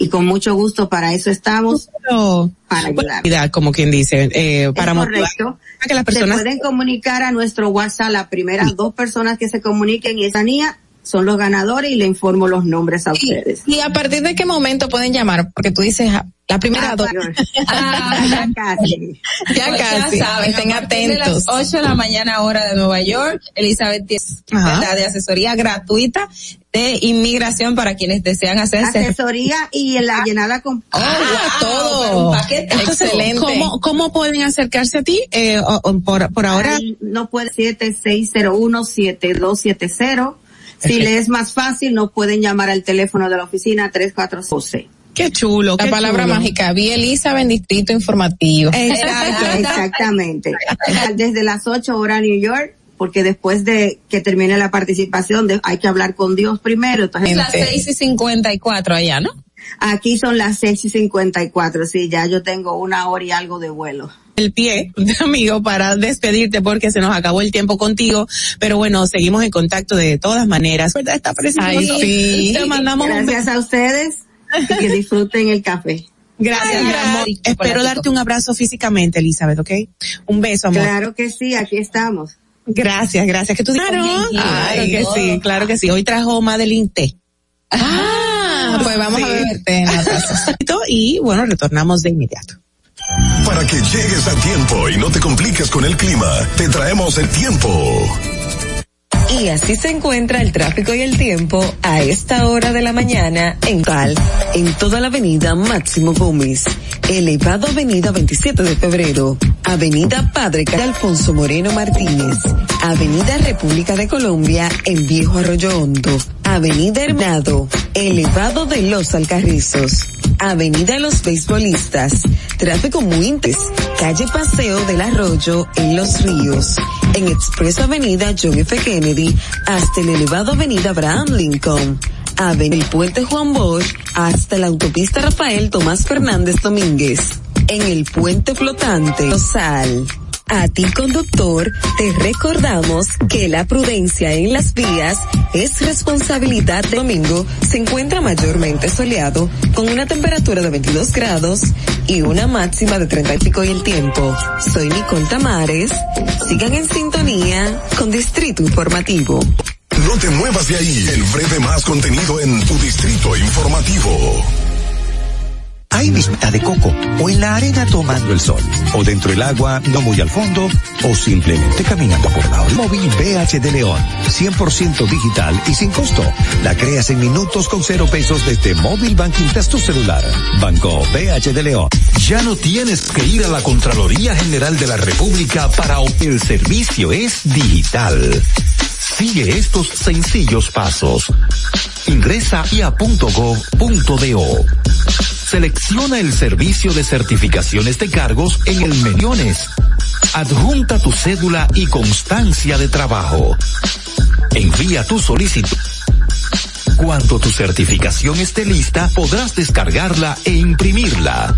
y con mucho gusto para eso estamos para ayudar. Actividad, como quien dice, eh, para correcto. que las personas Se pueden comunicar a nuestro WhatsApp, las primeras dos personas que se comuniquen y esa niña son los ganadores y le informo los nombres a ustedes. ¿Y a partir de qué momento pueden llamar? Porque tú dices, ah, la primera dos. Ah, ya casi. Ya casi. saben, Estén a partir de atentos. las 8 de la mañana hora de Nueva York, Elizabeth tiene de asesoría gratuita de inmigración para quienes desean hacerse. Asesoría y en la llenada con Ah, todo. un paquete. Entonces, Excelente. ¿cómo, ¿Cómo pueden acercarse a ti? Eh, o- o por, por ahora, Ay, no puede 7601-7270. Si le es más fácil, no pueden llamar al teléfono de la oficina 340. qué chulo. La qué palabra chulo. mágica, vi Elizabeth en Distrito Informativo. Exacto, exactamente. Desde las 8 horas New York, porque después de que termine la participación de- hay que hablar con Dios primero. Entonces, Es las 6 y 54 allá, ¿no? Aquí son las 6 y 54, sí, ya yo tengo una hora y algo de vuelo. el pie, amigo, para despedirte porque se nos acabó el tiempo contigo, pero bueno, seguimos en contacto de todas maneras, ¿verdad? Está precioso. sí. Te mandamos Gracias a ustedes y que disfruten el café. Gracias, mi amor. Espero darte un abrazo físicamente, Elizabeth, ¿ok? Un beso, amor. Claro que sí, aquí estamos. Gracias, gracias. Que tú claro, claro que sí, claro que sí. Hoy trajo Madeline T. Ah, pues vamos a verte en la casa. y bueno, retornamos de inmediato. Para que llegues a tiempo y no te compliques con el clima, te traemos el tiempo. Y así se encuentra el tráfico y el tiempo a esta hora de la mañana en Cal, en toda la avenida Máximo Gómez, elevado avenida 27 de febrero, avenida Padre Alfonso Moreno Martínez, avenida República de Colombia en Viejo Arroyo Hondo, avenida Hernado, elevado de los Alcarrizos, avenida Los Beisbolistas, tráfico muy calle Paseo del Arroyo en Los Ríos, en Expreso Avenida John F. Kennedy hasta el elevado Avenida Abraham Lincoln. Avenida Puente Juan Bosch hasta la autopista Rafael Tomás Fernández Domínguez. En el puente flotante, Sal. A ti conductor, te recordamos que la prudencia en las vías es responsabilidad de domingo. Se encuentra mayormente soleado con una temperatura de 22 grados y una máxima de 30 y pico y el tiempo. Soy Nicole Tamares. Sigan en sintonía con Distrito Informativo. No te muevas de ahí. El breve más contenido en tu Distrito Informativo ahí mismo de coco, o en la arena tomando el sol, o dentro del agua no muy al fondo, o simplemente caminando por la orilla. Móvil BH de León, 100% digital y sin costo. La creas en minutos con cero pesos desde Móvil Banking Tras tu celular. Banco BH de León. Ya no tienes que ir a la Contraloría General de la República para el servicio es digital. Sigue estos sencillos pasos. Ingresa a .gov.do. Selecciona el servicio de certificaciones de cargos en el Meniones. Adjunta tu cédula y constancia de trabajo. Envía tu solicitud. Cuando tu certificación esté lista, podrás descargarla e imprimirla.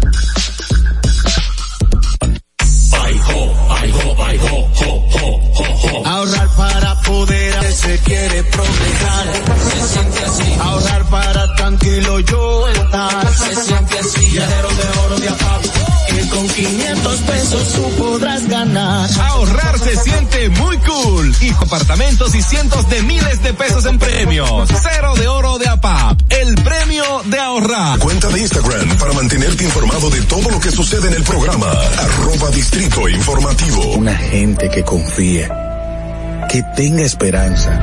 Ahorrar para poder se quiere progresar. Se siente así. Ahorrar para tranquilo yo estar. Se siente así. Viajero de oro de apago. Que con 500 pesos tú podrás ganar. Ahorrar se siente muy cool. Y apartamentos y cientos de miles de pesos en premios. Cero de oro de APAP. El premio de ahorrar. Cuenta de Instagram para mantenerte informado de todo lo que sucede en el programa. Arroba Distrito Informativo. Una gente que confía. Que tenga esperanza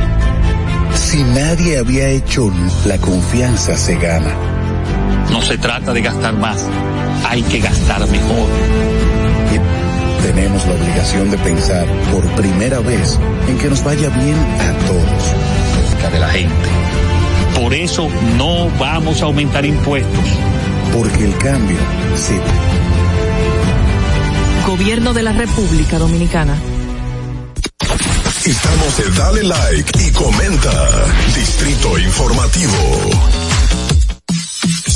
si nadie había hecho, la confianza se gana. No se trata de gastar más, hay que gastar mejor. Y tenemos la obligación de pensar por primera vez en que nos vaya bien a todos. De la gente. Por eso no vamos a aumentar impuestos. Porque el cambio sí. Gobierno de la República Dominicana. Estamos en Dale Like y comenta. Distrito Informativo.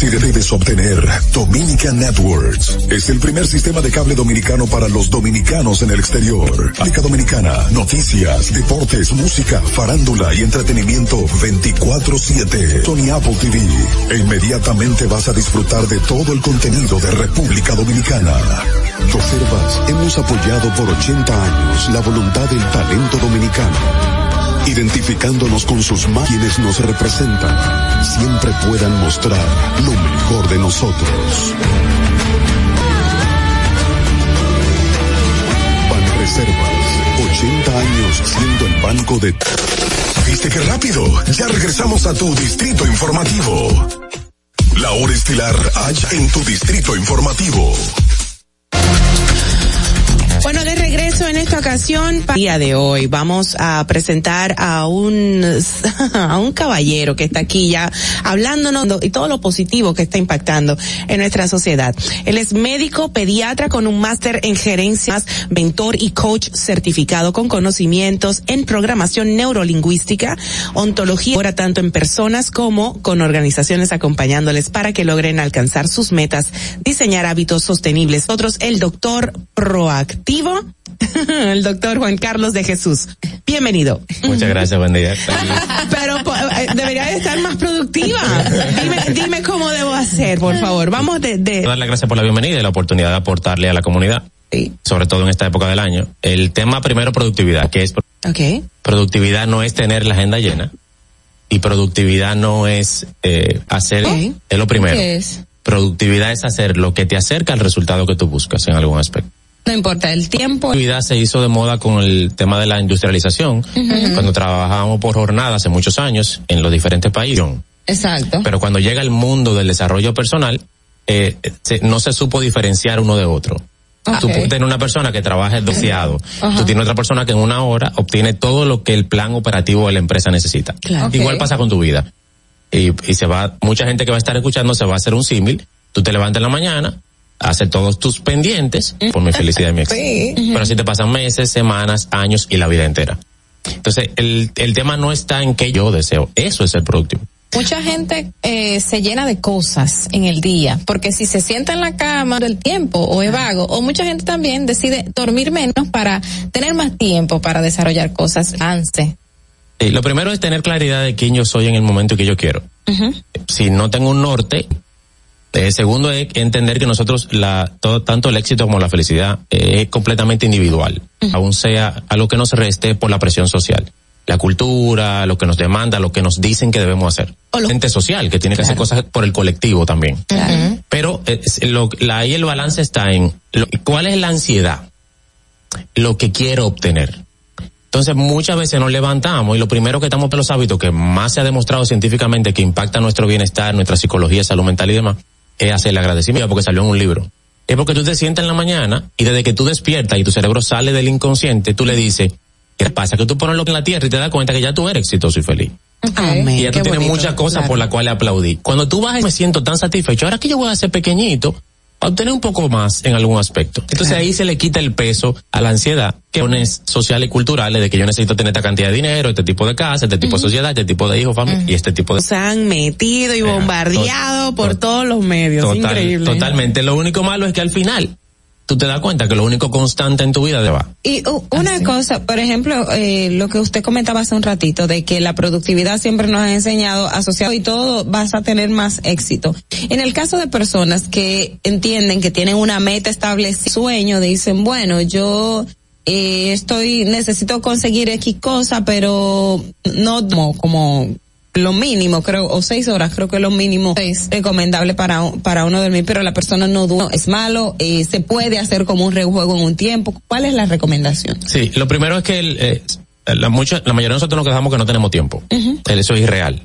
Si debes obtener Dominican Networks, es el primer sistema de cable dominicano para los dominicanos en el exterior. Aplica Dominicana, noticias, deportes, música, farándula y entretenimiento 24-7. Sony Apple TV. E inmediatamente vas a disfrutar de todo el contenido de República Dominicana. Reservas, hemos apoyado por 80 años la voluntad del talento dominicano, identificándonos con sus máquinas nos representan, siempre puedan mostrar lo mejor de nosotros. Reservas, 80 años siendo el banco de... ¿Viste qué rápido? Ya regresamos a tu distrito informativo. La hora estelar H en tu distrito informativo. Bueno, de regreso en esta ocasión, día de hoy, vamos a presentar a un, a un caballero que está aquí ya hablándonos y todo lo positivo que está impactando en nuestra sociedad. Él es médico pediatra con un máster en gerencias, mentor y coach certificado con conocimientos en programación neurolingüística, ontología, ahora tanto en personas como con organizaciones acompañándoles para que logren alcanzar sus metas, diseñar hábitos sostenibles. Otros, el doctor proactivo el doctor Juan Carlos de Jesús. Bienvenido. Muchas gracias, buen día. Pero eh, debería estar más productiva. Dime, dime cómo debo hacer, por favor. Vamos de, de... Darle las gracias por la bienvenida y la oportunidad de aportarle a la comunidad. Sobre todo en esta época del año. El tema primero, productividad, que es okay. productividad no es tener la agenda llena y productividad no es eh, hacer, es lo primero. ¿Qué es? Productividad es hacer lo que te acerca al resultado que tú buscas en algún aspecto. No importa el tiempo. La actividad se hizo de moda con el tema de la industrialización, cuando trabajábamos por jornada hace muchos años en los diferentes países. Exacto. Pero cuando llega el mundo del desarrollo personal, eh, se- no se supo diferenciar uno de otro. Tú puedes tener una persona que trabaja doceado. Ajá. Tú tienes otra persona que en una hora obtiene todo lo que el plan operativo de la empresa necesita. Claro. Igual pasa con tu vida. Y, y se va, mucha gente que va a estar escuchando se va a hacer un símil. Tú te levantas en la mañana, haces todos tus pendientes por mi felicidad y mi éxito. Sí. Pero así te pasan meses, semanas, años y la vida entera. Entonces, el, el tema no está en que yo deseo. Eso es ser productivo. Mucha gente eh, se llena de cosas en el día, porque si se sienta en la cama del tiempo o es vago, o mucha gente también decide dormir menos para tener más tiempo para desarrollar cosas. Sí, lo primero es tener claridad de quién yo soy en el momento que yo quiero. Si no tengo un norte, eh, segundo es entender que nosotros, la, todo, tanto el éxito como la felicidad eh, es completamente individual, aún sea algo que nos reste por la presión social. La cultura, lo que nos demanda, lo que nos dicen que debemos hacer. O la gente social, que tiene que hacer cosas por el colectivo también. Pero eh, es- lo, la, ahí el balance está en lo- cuál es la ansiedad, lo que quiero obtener. Entonces muchas veces nos levantamos y lo primero que estamos por los hábitos que más se ha demostrado científicamente que impacta nuestro bienestar, nuestra psicología, salud mental y demás, es hacer el agradecimiento porque salió en un libro. Es porque tú te sientas en la mañana y desde que tú despiertas y tu cerebro sale del inconsciente, tú le dices, ¿qué pasa? Que tú pones lo que en la tierra y te das cuenta que ya tú eres exitoso y feliz. Amén. Y ya tú Qué tienes bonito, muchas cosas claro. por las cuales aplaudí. Cuando tú vas, me siento tan satisfecho. Ahora que yo voy a ser pequeñito, obtener un poco más en algún aspecto. Entonces ahí se le quita el peso a la ansiedad que sociales y culturales de que yo necesito tener esta cantidad de dinero, este tipo de casa, este tipo de sociedad, este tipo de hijos, familia y este tipo de... Se han metido y bombardeado por todos los medios. Total- Increíble. Totalmente. Lo único malo es que al final tú te das cuenta que lo único constante en tu vida te va. Y uh, una cosa, por ejemplo, eh, lo que usted comentaba hace un ratito, de que la productividad siempre nos ha enseñado asociado y todo vas a tener más éxito. En el caso de personas que entienden que tienen una meta establecida, sueño, dicen, bueno, yo eh, estoy, necesito conseguir X cosa, pero no como, como lo mínimo, creo, o seis horas, creo que es lo mínimo recomendable para, para uno dormir, pero la persona no duda, es malo, eh, se puede hacer como un rejuego en un tiempo. ¿Cuál es la recomendación? Sí, lo primero es que el, eh, la, mucha, la mayoría de nosotros nos quejamos que no tenemos tiempo. Eso es irreal.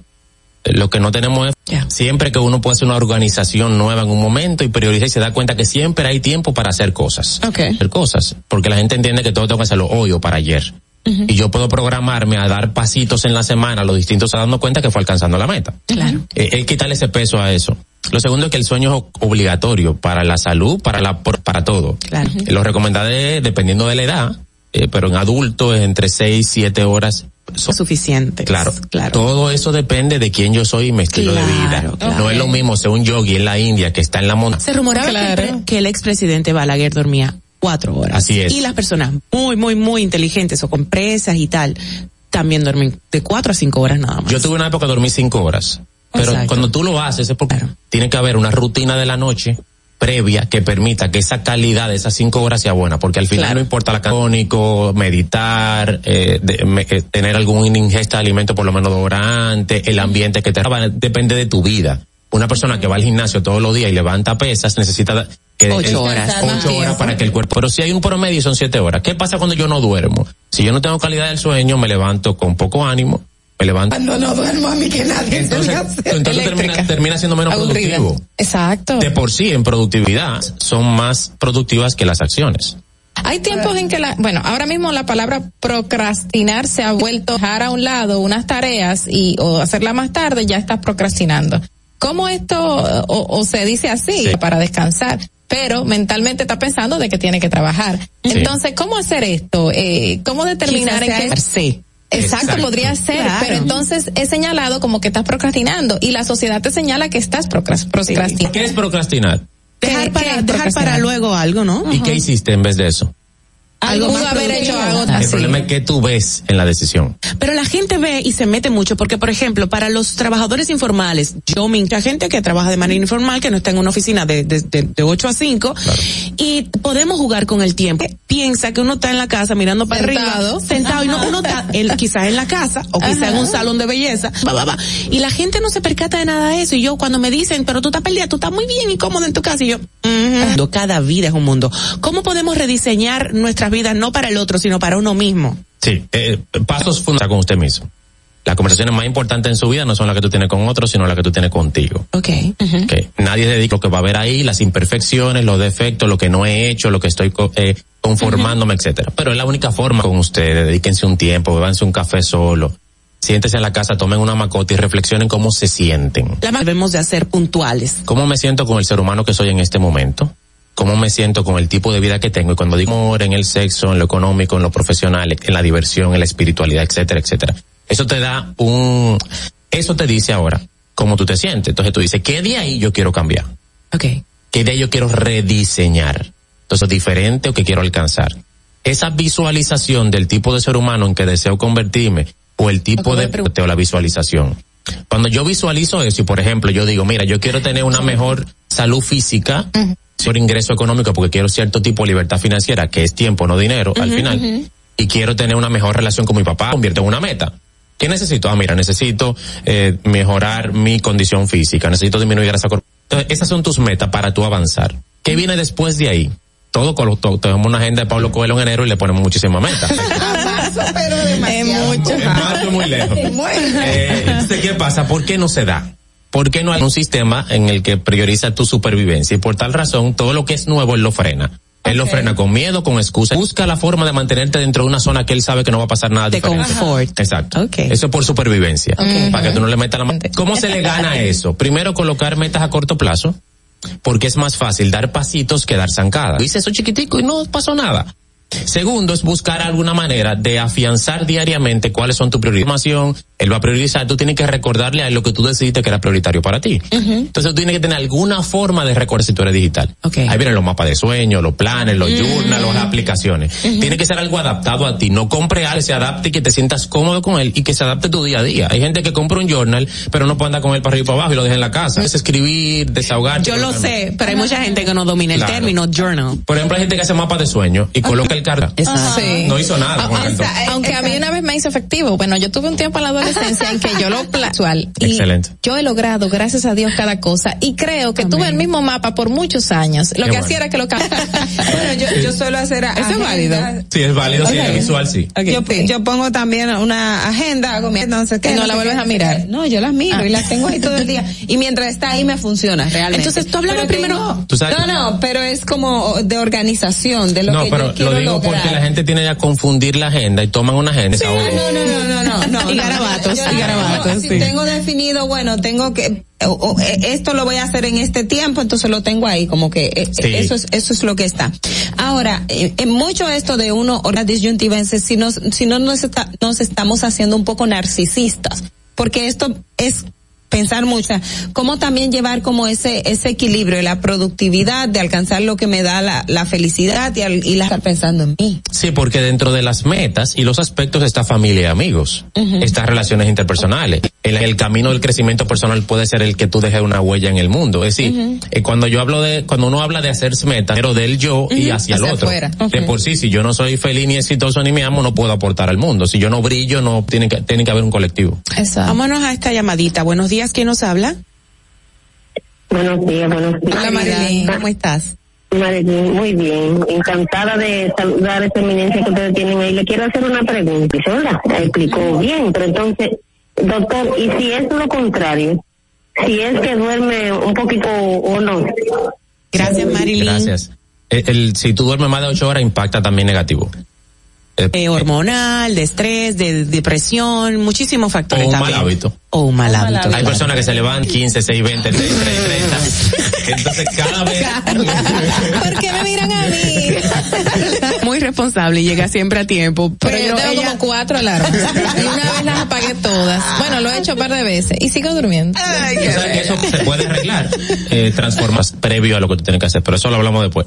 Eh, Lo que no tenemos es siempre que uno puede hacer una organización nueva en un momento y prioriza y se da cuenta que siempre hay tiempo para hacer cosas. Hacer cosas. Porque la gente entiende que todo tengo que hacerlo hoy o para ayer. Y yo puedo programarme a dar pasitos en la semana, los distintos, a dando cuenta que fue alcanzando la meta. Claro. Eh, es quitarle ese peso a eso. Lo segundo es que el sueño es obligatorio para la salud, para la por- para todo. Claro. Eh, Lo recomendado es, dependiendo de la edad, eh, pero en adultos es entre 6 y 7 horas. son- Suficiente. Claro, Todo eso depende de quién yo soy y mi estilo de vida. No es lo mismo ser un yogi en la India que está en la montaña. Se rumoraba que el pre- que el expresidente Balaguer dormía cuatro horas. Así es. Y las personas muy, muy, muy inteligentes o con presas y tal, también duermen de cuatro a cinco horas nada más. Yo tuve una época que dormí 5 horas. Pero Exacto. cuando tú lo haces es porque tiene que haber una rutina de la noche previa que permita que esa calidad de esas cinco horas sea buena, porque al final no importa la crónico, meditar, eh, de- me- eh, tener algún ingesta de alimento por lo menos dos horas antes, el ambiente que te depende de tu vida. Una persona que va al gimnasio todos los días y levanta pesas necesita que Ocho el- horas. ocho horas para que el cuerpo. Pero si hay un promedio son siete horas. ¿Qué pasa cuando yo no duermo? Si yo no tengo calidad del sueño, me levanto con poco ánimo, me levanto. Cuando no duermo a mí que nadie Entonces, entonces termina, termina siendo menos Aburrida. productivo. Exacto. De por sí, en productividad, son más productivas que las acciones. Hay tiempos en que la, bueno, ahora mismo la palabra procrastinar se ha vuelto dejar a un lado unas tareas y o hacerla más tarde, ya estás procrastinando. ¿Cómo esto o, se dice así para descansar? Pero mentalmente está pensando de que tiene que trabajar. Entonces, ¿cómo hacer esto? Eh, ¿Cómo determinar en qué? Sí. Exacto, podría ser, pero entonces es señalado como que estás procrastinando y la sociedad te señala que estás procrastinando. ¿Qué es procrastinar? Dejar para, dejar para luego algo, ¿no? ¿Y qué hiciste en vez de eso? Algo pudo haber hecho algo El problema es que tú ves en la decisión. Pero la gente ve y se mete mucho porque, por ejemplo, para los trabajadores informales, yo me gente que trabaja de manera informal, que no está en una oficina de, de, de, 8 a 5, y podemos jugar con el tiempo. Piensa que uno está en la casa mirando para arriba, sentado, y no, uno está quizás en la casa o quizás en un salón de belleza, y la gente no se percata de nada de eso. Y yo cuando me dicen, pero tú estás perdida, tú estás muy bien y cómodo en tu casa, y yo, cada vida es un mundo. ¿Cómo podemos rediseñar nuestras vidas no para el otro, sino para uno mismo? Sí, eh, pasos fundamentales con usted mismo. Las conversaciones más importantes en su vida no son las que tú tienes con otros, sino las que tú tienes contigo. Ok. okay. Nadie dedica lo que va a haber ahí, las imperfecciones, los defectos, lo que no he hecho, lo que estoy eh, conformándome, etcétera. Pero es la única forma con ustedes. Dedíquense un tiempo, bebanse un café solo. Siéntese en la casa, tomen una macota y reflexionen cómo se sienten. La debemos de hacer puntuales. ¿Cómo me siento con el ser humano que soy en este momento? Cómo me siento con el tipo de vida que tengo y cuando digo amor en el sexo, en lo económico, en lo profesional, en la diversión, en la espiritualidad, etcétera, etcétera. Eso te da un, eso te dice ahora cómo tú te sientes. Entonces tú dices, ¿qué de ahí yo quiero cambiar? Okay. ¿Qué de ahí yo quiero rediseñar? Entonces, diferente o que quiero alcanzar. Esa visualización del tipo de ser humano en que deseo convertirme o el tipo de o la visualización. Cuando yo visualizo eso y por ejemplo yo digo, mira, yo quiero tener una mejor salud física, por ingreso económico porque quiero cierto tipo de libertad financiera, que es tiempo, no dinero, al final, y quiero tener una mejor relación con mi papá, convierto en una meta. ¿Qué necesito? Ah, mira, necesito eh, mejorar mi condición física, necesito disminuir esa Entonces, esas son tus metas para tú avanzar. ¿Qué viene después de ahí? Todo, con tenemos una agenda de Pablo Coelho en enero y le ponemos muchísimas metas. pero Es mucho. Es muy lejos. Eh, ¿qué pasa? ¿Por qué no se da? ¿Por qué no hay un sistema en el que prioriza tu supervivencia? Y por tal razón, todo lo que es nuevo él lo frena. Él lo frena con miedo, con excusa. Busca la forma de mantenerte dentro de una zona que él sabe que no va a pasar nada de confort. Exacto. Eso es por supervivencia. Para que tú no le metas la mano. ¿Cómo se le gana eso? Primero, colocar metas a corto plazo. Porque es más fácil dar pasitos que dar zancadas. Dice eso chiquitico y no pasó nada. Segundo es buscar alguna manera de afianzar diariamente cuáles son tu prioridades. Él va a priorizar, tú tienes que recordarle a él lo que tú decidiste que era prioritario para ti. Entonces tú tienes que tener alguna forma de recordar si tú eres digital. Ahí vienen los mapas de sueño, los planes, los journals, las aplicaciones. Tiene que ser algo adaptado a ti. No compre algo que se adapte y que te sientas cómodo con él y que se adapte tu día a día. Hay gente que compra un journal, pero no puede andar con él para arriba y para abajo y lo deja en la casa. Es escribir, desahogar. Yo lo sé, pero hay mucha gente que no domina el término journal. Por ejemplo, hay gente que hace mapas de sueño y coloca el. No hizo nada. Aunque a mí una vez me hizo efectivo. Bueno, yo tuve un tiempo en la adolescencia en que yo lo actual. Excelente. Yo he logrado, gracias a Dios, cada cosa. Y creo que tuve el mismo mapa por muchos años. Lo que hacía era que lo Bueno, yo, yo suelo hacer. ¿Eso es válido? Sí, es válido, sí, es visual, sí. Yo, yo pongo también una agenda, hago mi entonces que no, la vuelves a mirar. No, yo las miro y las tengo ahí todo el día. Y mientras está ahí me funciona realmente. Entonces tú hablabas primero. No, no, pero es como de organización de lo que yo quiero lo digo porque la gente tiene ya confundir la agenda y toman una agenda. no, no, no, no, no, no. y garabatos, y garabatos. Si tengo definido, bueno, tengo que eh, esto lo voy a hacer en este tiempo, entonces lo tengo ahí, como que eh, eso es eso es lo que está. Ahora, eh, en mucho esto de uno o la disyuntiva, si nos si no nos, nos estamos haciendo un poco narcisistas, porque esto es pensar mucho, cómo también llevar como ese ese equilibrio, la productividad de alcanzar lo que me da la, la felicidad y, y la estar pensando en mí. Sí, porque dentro de las metas y los aspectos está familia y amigos, estas relaciones interpersonales. El, el, camino del crecimiento personal puede ser el que tú dejes una huella en el mundo. Es decir, eh, cuando yo hablo de, cuando uno habla de hacerse metas, pero del yo y hacia, el otro. De por sí, si yo no soy feliz ni exitoso ni me amo, no puedo aportar al mundo. Si yo no brillo, no tiene que, tiene que haber un colectivo. Exacto. Vámonos a esta llamadita. Buenos días ¿quién nos habla? Buenos días, buenos días. Hola Marilyn, ¿cómo estás? Marilyn, muy bien. Encantada de saludar a esta eminencia que ustedes tienen ahí. Le quiero hacer una pregunta. ¿verdad? Explicó bien, pero entonces, doctor, ¿y si es lo contrario? Si es que duerme un poquito o no. Gracias, Marilyn. Gracias. el, si tú duermes más de ocho horas impacta también negativo. Eh, hormonal, de estrés, de depresión, muchísimos factores. O un también. mal hábito. O un mal hábito. Hay personas que se levantan 15, 6, 20, 30, 30. Entonces cada vez... ¿Por qué me miran a mí? Muy responsable y llega siempre a tiempo. Pero, yo tengo ella- como cuatro alarmas. Y una vez las apagué todas. Bueno, lo he hecho un par de veces. Y sigo durmiendo. O sea, que eso se puede arreglar, eh, transformas previo a lo que tú tienes que hacer, pero eso lo hablamos después.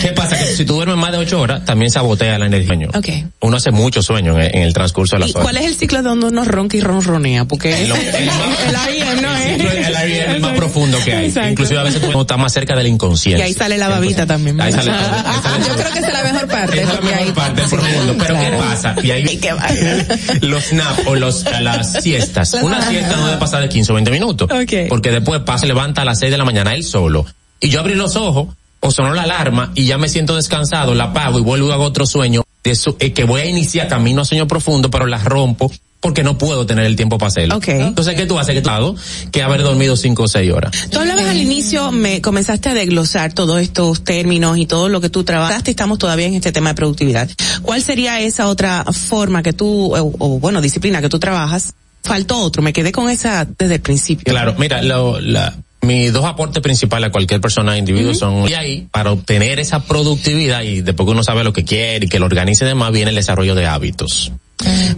¿Qué pasa? Que si tú duermes más de ocho horas, también sabotea la energía. del sueño. Ok. Uno hace mucho sueño en, en el transcurso de las ¿Y horas. cuál es el ciclo donde uno ronca y ronronea? Porque El- el- el IM no es. El aire es el más profundo que hay. Exacto. Inclusive a veces tú estás más cerca del Y inconsciente. ahí sale la babita también. Ahí sale todo. Sale Yo creo que es la mejor parte. Es la mejor parte. Pero ¿qué pasa? Y ahí los nap o los, las siestas. Las- Una siesta no debe pasar de 15 o 20 minutos. Porque después pasa, se levanta a las 6 de la mañana él solo. Y yo abrí los ojos, o sonó la alarma, y ya me siento descansado, la apago y vuelvo a otro sueño. De eh, que voy a iniciar camino a sueño profundo, pero la rompo porque no puedo tener el tiempo para hacerlo. Ok. Entonces, ¿qué tú haces? Que tú hago que haber dormido 5 o 6 horas. Tú hablabas al inicio, me comenzaste a desglosar todos estos términos y todo lo que tú trabajaste. Estamos todavía en este tema de productividad. ¿Cuál sería esa otra forma que tú, o, o, bueno, disciplina que tú trabajas? Faltó otro, me quedé con esa desde el principio. Claro, mira, lo, la, mis dos aportes principales a cualquier persona, individuo, son y ahí para obtener esa productividad y después que uno sabe lo que quiere y que lo organice demás, viene el desarrollo de hábitos.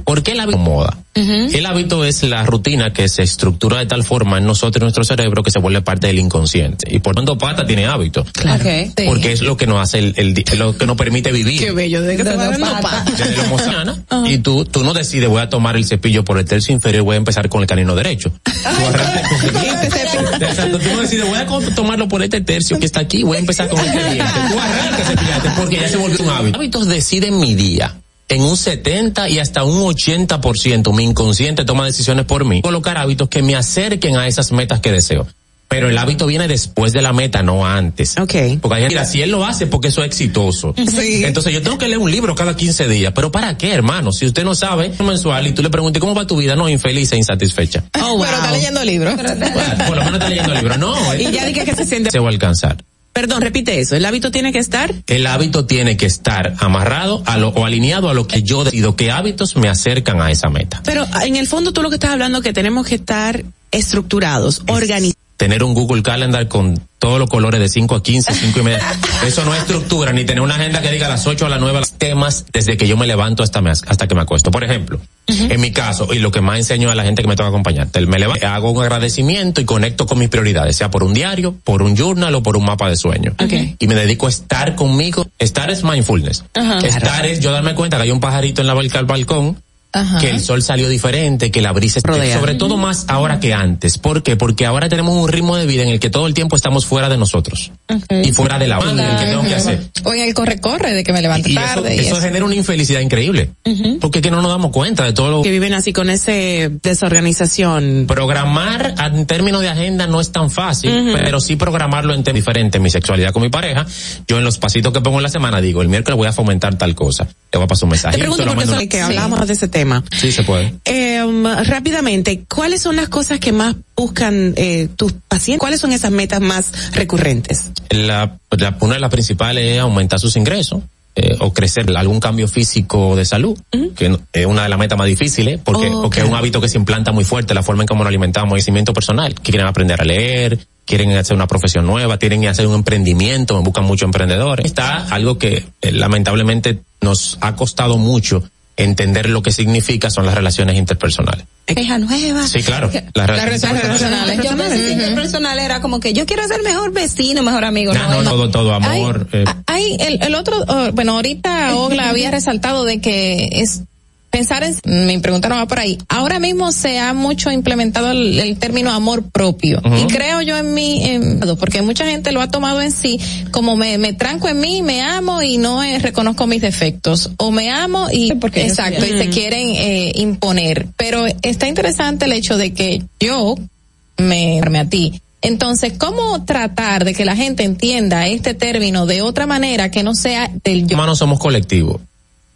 ¿Por qué el hábito moda? El hábito es la rutina que se estructura de tal forma en nosotros y nuestro cerebro que se vuelve parte del inconsciente. Y por tanto, pata tiene hábito. Claro. Porque es lo que nos hace el, el lo que nos permite vivir. Qué bello, desde que te va dando pa. Desde lo emocional, y tú, tú no decides voy a tomar el cepillo por el tercio inferior y voy a empezar con el canino derecho. Tú arrancas con- Exacto, tú no decides voy a tomarlo por este tercio que está aquí, voy a empezar con este diente. Tú arrancas cepillarte porque ya se volvió un hábito. Hábitos deciden mi día. En un 70 y hasta un 80% mi inconsciente toma decisiones por mí. Colocar hábitos que me acerquen a esas metas que deseo. Pero el hábito viene después de la meta, no antes. Ok. Porque hay gente, mira, si él lo hace porque eso es exitoso. Sí. Entonces yo tengo que leer un libro cada 15 días. ¿Pero para qué, hermano? Si usted no sabe, mensual y tú le preguntas, ¿cómo va tu vida? No, infeliz e insatisfecha. Oh, wow. Pero está leyendo libros. Bueno, por lo menos está leyendo el libro. No, Y ya dije que se siente. se va a alcanzar. Perdón, repite eso. El hábito tiene que estar. El hábito tiene que estar amarrado a lo, o alineado a lo que yo decido, qué hábitos me acercan a esa meta. Pero en el fondo tú lo que estás hablando es que tenemos que estar estructurados, organizados. Tener un Google Calendar con todos los colores de 5 a 15, 5 y media. Eso no es estructura, ni tener una agenda que diga a las 8 a las 9 los temas desde que yo me levanto hasta, me, hasta que me acuesto. Por ejemplo, en mi caso, y lo que más enseño a la gente que me toca acompañar, me levanto, hago un agradecimiento y conecto con mis prioridades, sea por un diario, por un journal o por un mapa de sueño. Y me dedico a estar conmigo. Estar es mindfulness. Estar es yo darme cuenta que hay un pajarito en la balcón, Ajá. que el sol salió diferente, que la brisa Rodea. sobre todo más ahora que antes. ¿Por qué? Porque ahora tenemos un ritmo de vida en el que todo el tiempo estamos fuera de nosotros y fuera de la hora del que tengo que hacer. O en el corre-corre de que me levanto Y eso, tarde. y eso eso. genera una infelicidad increíble. Porque es que no nos damos cuenta de todo lo Que viven así con ese desorganización. Programar en términos de agenda no es tan fácil, pero sí programarlo en términos diferentes. Mi sexualidad con mi pareja, yo en los pasitos que pongo en la semana digo, el miércoles voy a fomentar tal cosa. Le voy a pasar un mensaje. Te pregunto porque es que hablamos de ese tema. Sí, se puede. Eh, rápidamente, ¿cuáles son las cosas que más buscan eh, tus pacientes? ¿Cuáles son esas metas más recurrentes? La, la- una de las principales es aumentar sus ingresos. eh, o crecer algún cambio físico de salud, que es una de las metas más difíciles, porque, Oh, porque es un hábito que se implanta muy fuerte, la forma en cómo nos alimentamos, crecimiento personal, que quieren aprender a leer, quieren hacer una profesión nueva, quieren hacer un emprendimiento, buscan muchos emprendedores. Está algo que eh, lamentablemente nos ha costado mucho entender lo que significa son las relaciones interpersonales. Hija nueva. Sí, claro. Las Las relaciones relaciones personales. Yo pensé que interpersonal era como que yo quiero ser mejor vecino, mejor amigo. No, no, no, todo, todo, amor. eh, Hay el, el otro, oh, bueno, ahorita Ogla había resaltado de que es pensar en, me preguntaron va por ahí, ahora mismo se ha mucho implementado el, el término amor propio. Y creo yo en mí, en- porque mucha gente lo ha tomado en sí como me, me tranco en mí, me amo y no eh, reconozco mis defectos. O me amo y porque exacto y se quieren eh, imponer, pero está interesante el hecho de que yo me arme a ti. Entonces, ¿cómo tratar de que la gente entienda este término de otra manera que no sea del yo? humanos somos colectivos.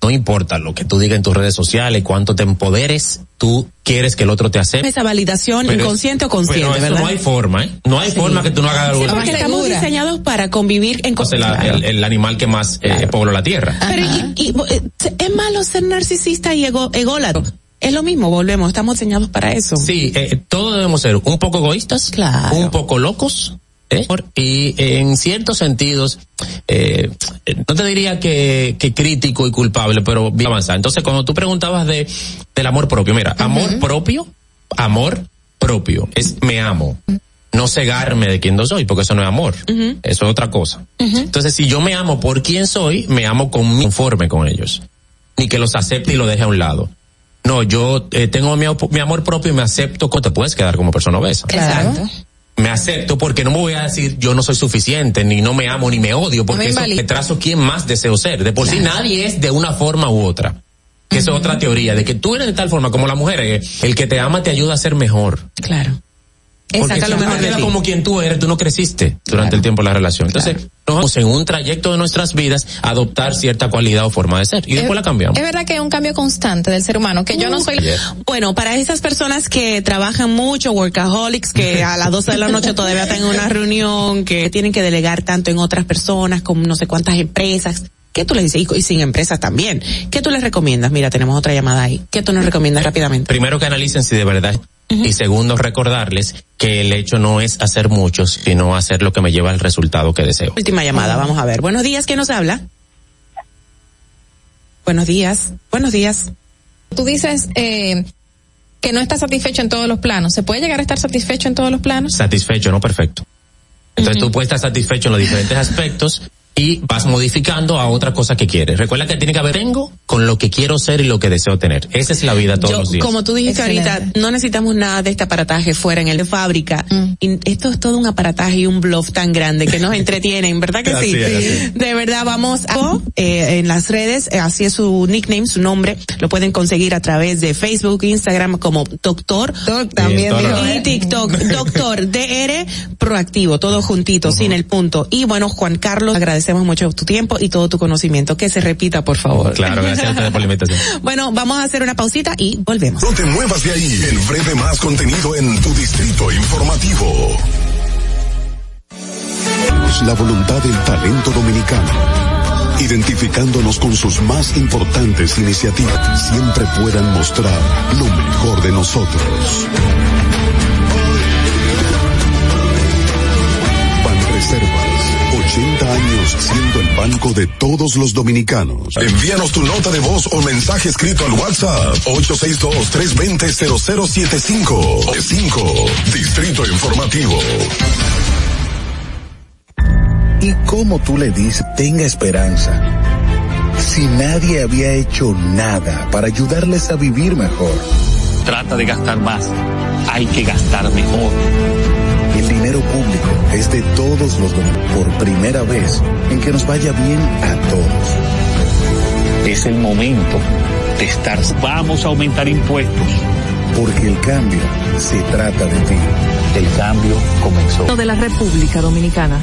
No importa lo que tú digas en tus redes sociales, cuánto te empoderes, tú quieres que el otro te acepte. Esa validación inconsciente o consciente, pero eso ¿verdad? No hay forma, ¿eh? No hay forma que tú no hagas algo. Sí, porque estamos diseñados para convivir en o sea, la- el, el animal que más eh, pobló la tierra. Pero y- y, eh, es malo ser narcisista y ego, ególatra. Es lo mismo, volvemos, estamos diseñados para eso. Sí, eh, todos debemos ser un poco egoístas, un poco locos, ¿eh? y en ciertos sentidos, eh, no te diría que, que crítico y culpable, pero bien avanzado. Entonces, cuando tú preguntabas de del amor propio, mira, amor propio, amor propio, es me amo. No cegarme de quien no soy, porque eso no es amor. Eso es otra cosa. Entonces, si yo me amo por quien soy, me amo con conforme con ellos. Ni que los acepte y lo deje a un lado. No, yo eh, tengo mi, mi amor propio y me acepto, te puedes quedar como persona obesa. Exacto. Me acepto porque no me voy a decir yo no soy suficiente, ni no me amo, ni me odio, porque me eso invalida. me trazo quién más deseo ser. De por sí nadie es de una forma u otra. Que es otra teoría, de que tú eres de tal forma como la mujer, eh, el que te ama te ayuda a ser mejor. Claro. Porque Saca lo mejor de ti. como quien tú eres, tú no creciste durante el tiempo de la relación. Entonces, nos vamos en un trayecto de nuestras vidas a adoptar cierta cualidad o forma de ser. Y después la cambiamos. Es verdad que es un cambio constante del ser humano, que yo no soy... Bueno, para esas personas que trabajan mucho, workaholics, que a las 12 de la noche todavía están en una reunión, que tienen que delegar tanto en otras personas, como no sé cuántas empresas, ¿qué tú les dices? Y sin empresas también. ¿Qué tú les recomiendas? Mira, tenemos otra llamada ahí. ¿Qué tú nos recomiendas rápidamente? Primero que analicen si de verdad. Y segundo, recordarles que el hecho no es hacer muchos, sino hacer lo que me lleva al resultado que deseo. Última llamada, vamos a ver. Buenos días, ¿quién nos habla? Buenos días, buenos días. Tú dices eh, que no estás satisfecho en todos los planos. ¿Se puede llegar a estar satisfecho en todos los planos? Satisfecho, no perfecto. Entonces tú puedes estar satisfecho en los diferentes aspectos y vas modificando a otra cosa que quieres. Recuerda que tiene que haber tengo con lo que quiero ser y lo que deseo tener. Esa es la vida todos Yo, los días. Como tú dijiste ahorita, no necesitamos nada de este aparataje fuera en el de fábrica. Y esto es todo un aparataje y un bluff tan grande que nos entretienen, ¿verdad que Así sí? es. De verdad, vamos a, eh, en las redes, eh, así es su nickname, su nombre, lo pueden conseguir a través de Facebook, Instagram como Doctor. también y ¿eh? TikTok, Doctor DR Proactivo, todo juntito, sin el punto. Y bueno, Juan Carlos, agradecemos mucho tu tiempo y todo tu conocimiento. Que se repita, por favor. Claro, gracias a ustedes por la invitación. Bueno, vamos a hacer una pausita y volvemos. No te muevas de ahí. En breve más contenido en tu distrito informativo. La voluntad del talento dominicano. Identificándonos con sus más importantes iniciativas, siempre puedan mostrar lo mejor de nosotros. 80 años siendo el banco de todos los dominicanos. Envíanos tu nota de voz o mensaje escrito al WhatsApp 862-320-0075. 5. Distrito Informativo. ¿Y cómo tú le dices, tenga esperanza? Si nadie había hecho nada para ayudarles a vivir mejor. Trata de gastar más. Hay que gastar mejor. Es de todos los dominicanos por primera vez en que nos vaya bien a todos. Es el momento de estar. Vamos a aumentar impuestos. Porque el cambio se trata de ti. El cambio comenzó. de la República Dominicana.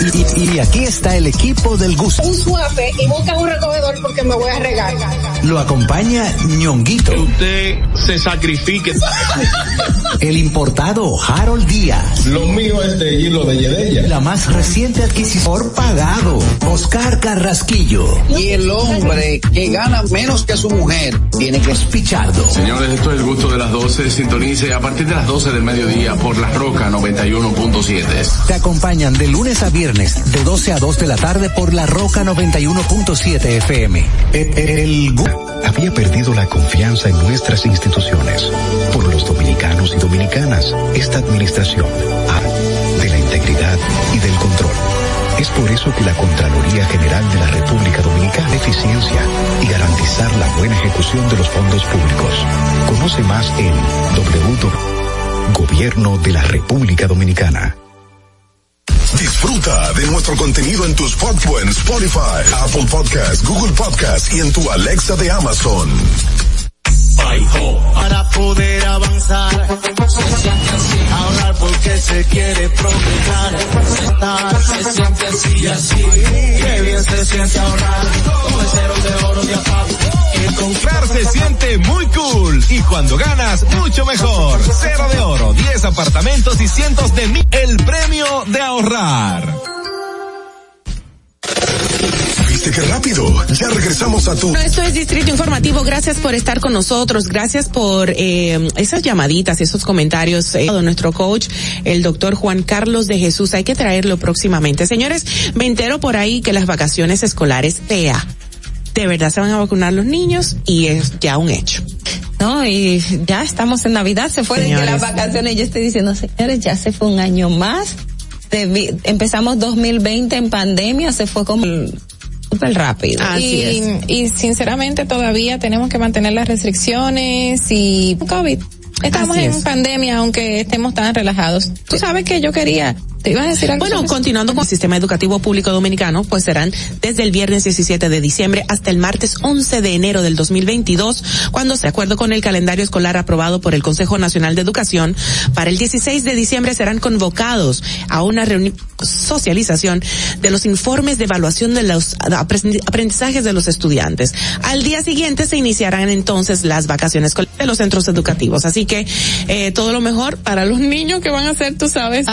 Y, y- y aquí está el equipo del gusto. un suape y busca un recogedor porque me voy a regar. Lo acompaña ñonguito. Usted se sacrifique. El importado Harold Díaz. Lo mío es de hilo de Yedella. La más reciente adquisición por pagado. Oscar Carrasquillo. Y el hombre que gana menos que su mujer tiene que Pichardo. Señores, esto es el gusto de las 12. Sintonice a partir de las 12 del mediodía por La Roca 91.7. Te acompañan de lunes a viernes de 12 a 2 de la tarde por la Roca 91.7 FM. El, había perdido la confianza en nuestras instituciones. Por los dominicanos y dominicanas, esta administración ha de la integridad y del control. Es por eso que la Contraloría General de la República Dominicana eficiencia y garantizar la buena ejecución de los fondos públicos. Conoce más en www. Gobierno de la República Dominicana. Disfruta de nuestro contenido en tus en Spotify, Apple Podcast, Google Podcast y en tu Alexa de Amazon. Para poder avanzar, se siente así. Ahorrar porque se quiere progresar. Se siente así y así. Qué bien se siente ahorrar con el cero de oro de APAP. Comprar se siente muy cool y cuando ganas mucho mejor. Cero de oro, 10 apartamentos y cientos de mil. El premio de ahorrar. Qué rápido? Ya regresamos a tu. Esto es Distrito Informativo. Gracias por estar con nosotros. Gracias por eh, esas llamaditas, esos comentarios eh, de nuestro coach, el doctor Juan Carlos de Jesús. Hay que traerlo próximamente. Señores, me entero por ahí que las vacaciones escolares PEA de verdad se van a vacunar los niños y es ya un hecho. No, y ya estamos en Navidad, se fue de las vacaciones. Yo estoy diciendo, señores, ya se fue un año más. empezamos 2020 en pandemia, se fue como súper rápido. Así y, y sinceramente todavía tenemos que mantener las restricciones y COVID. Estamos en pandemia, aunque estemos tan relajados. Tú sabes que yo quería ¿Te ibas a decir algo? Bueno, continuando con el sistema educativo público dominicano, pues serán desde el viernes 17 de diciembre hasta el martes 11 de enero del 2022, cuando, de acuerdo con el calendario escolar aprobado por el Consejo Nacional de Educación, para el 16 de diciembre serán convocados a una reunión socialización de los informes de evaluación de los aprendizajes de los estudiantes. Al día siguiente se iniciarán entonces las vacaciones de los centros educativos. Así que eh, todo lo mejor para los niños que van a ser, tú sabes,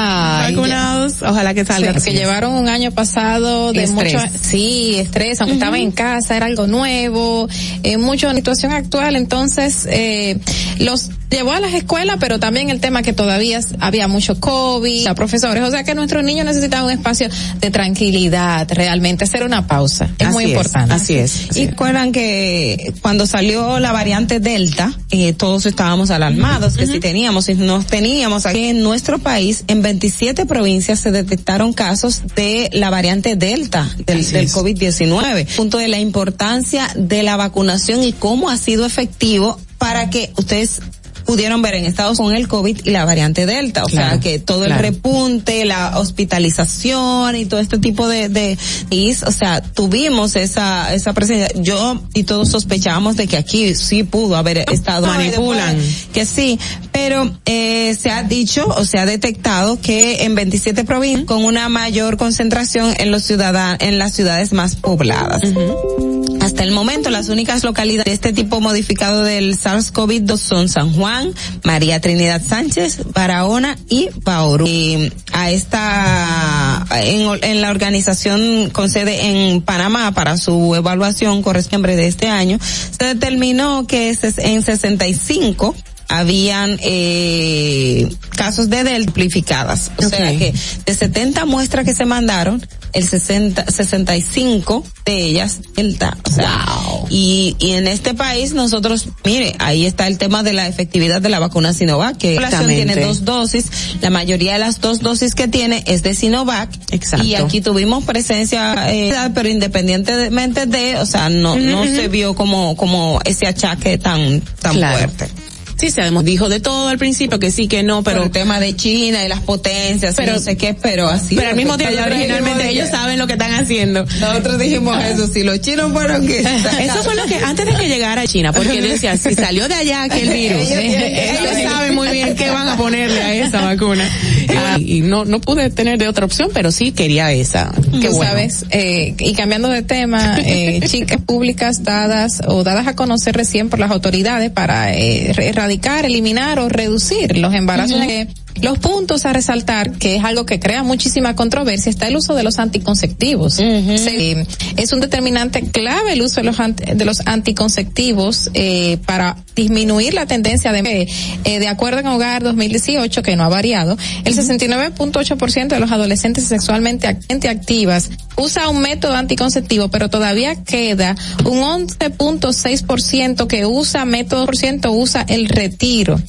Ojalá que salgan. que llevaron un año pasado de mucho, sí, estrés, aunque estaban en casa, era algo nuevo, eh, mucho situación actual. Entonces, eh, los llevó a las escuelas, pero también el tema que todavía había mucho COVID, a profesores, o sea que nuestros niños necesitaban un espacio de tranquilidad, realmente hacer una pausa. Es muy importante. Así es. y recuerdan que cuando salió la variante Delta, eh, todos estábamos alarmados, que si teníamos, si no teníamos aquí en nuestro país, en 27 provincias se detectaron casos de la variante Delta del, del COVID-19. Punto de la importancia de la vacunación y cómo ha sido efectivo para que ustedes pudieron ver en Estados con el COVID y la variante Delta. O sea, que todo el repunte, la hospitalización y todo este tipo de, de, o sea, tuvimos esa, esa presencia. Yo y todos sospechábamos de que aquí sí pudo haber estado. Manipulan. que sí, pero eh, se ha dicho o se ha detectado que en 27 provincias con una mayor concentración en los ciudadanos, en las ciudades más pobladas. Hasta el momento, las únicas localidades de este tipo modificado del SARS-CoV-2 son San Juan, María Trinidad Sánchez, Barahona y Bauru. Y a esta, en, la organización con sede en Panamá para su evaluación correspondiente de este año, se determinó que en 65 habían eh, casos de delplificadas. O sea que de 70 muestras que se mandaron, el 60, 65 de ellas delta. O sea, y, y en este país nosotros, mire, ahí está el tema de la efectividad de la vacuna Sinovac, que tiene dos dosis, la mayoría de las dos dosis que tiene es de Sinovac. Exacto. Y aquí tuvimos presencia, eh, pero independientemente de, o sea, no, no se vio como, como ese achaque tan, tan fuerte. Sí, sabemos, dijo de todo al principio, que sí, que no, pero... el tema de China y las potencias, pero no sé qué, pero así... Pero al mismo tiempo, originalmente ellos saben lo que están haciendo. Nosotros dijimos eso, si los chinos fueron que... Eso fue lo que, antes de que llegara a China, porque decía, si salió de allá aquel virus, ellos, saben muy bien qué van a ponerle a esa vacuna. y no, no pude tener de otra opción, pero sí quería esa. Que sabes, eh, y cambiando de tema, eh, chicas públicas dadas o dadas a conocer recién por las autoridades para eh, erradicar, eliminar o reducir los embarazos. Los puntos a resaltar, que es algo que crea muchísima controversia, está el uso de los anticonceptivos. es un determinante clave el uso de los, de los anticonceptivos eh, para disminuir la tendencia de eh, de acuerdo en Hogar 2018, que no ha variado, el 69.8% de los adolescentes sexualmente activas usa un método anticonceptivo, pero todavía queda un 11.6% que usa método por ciento usa el retiro.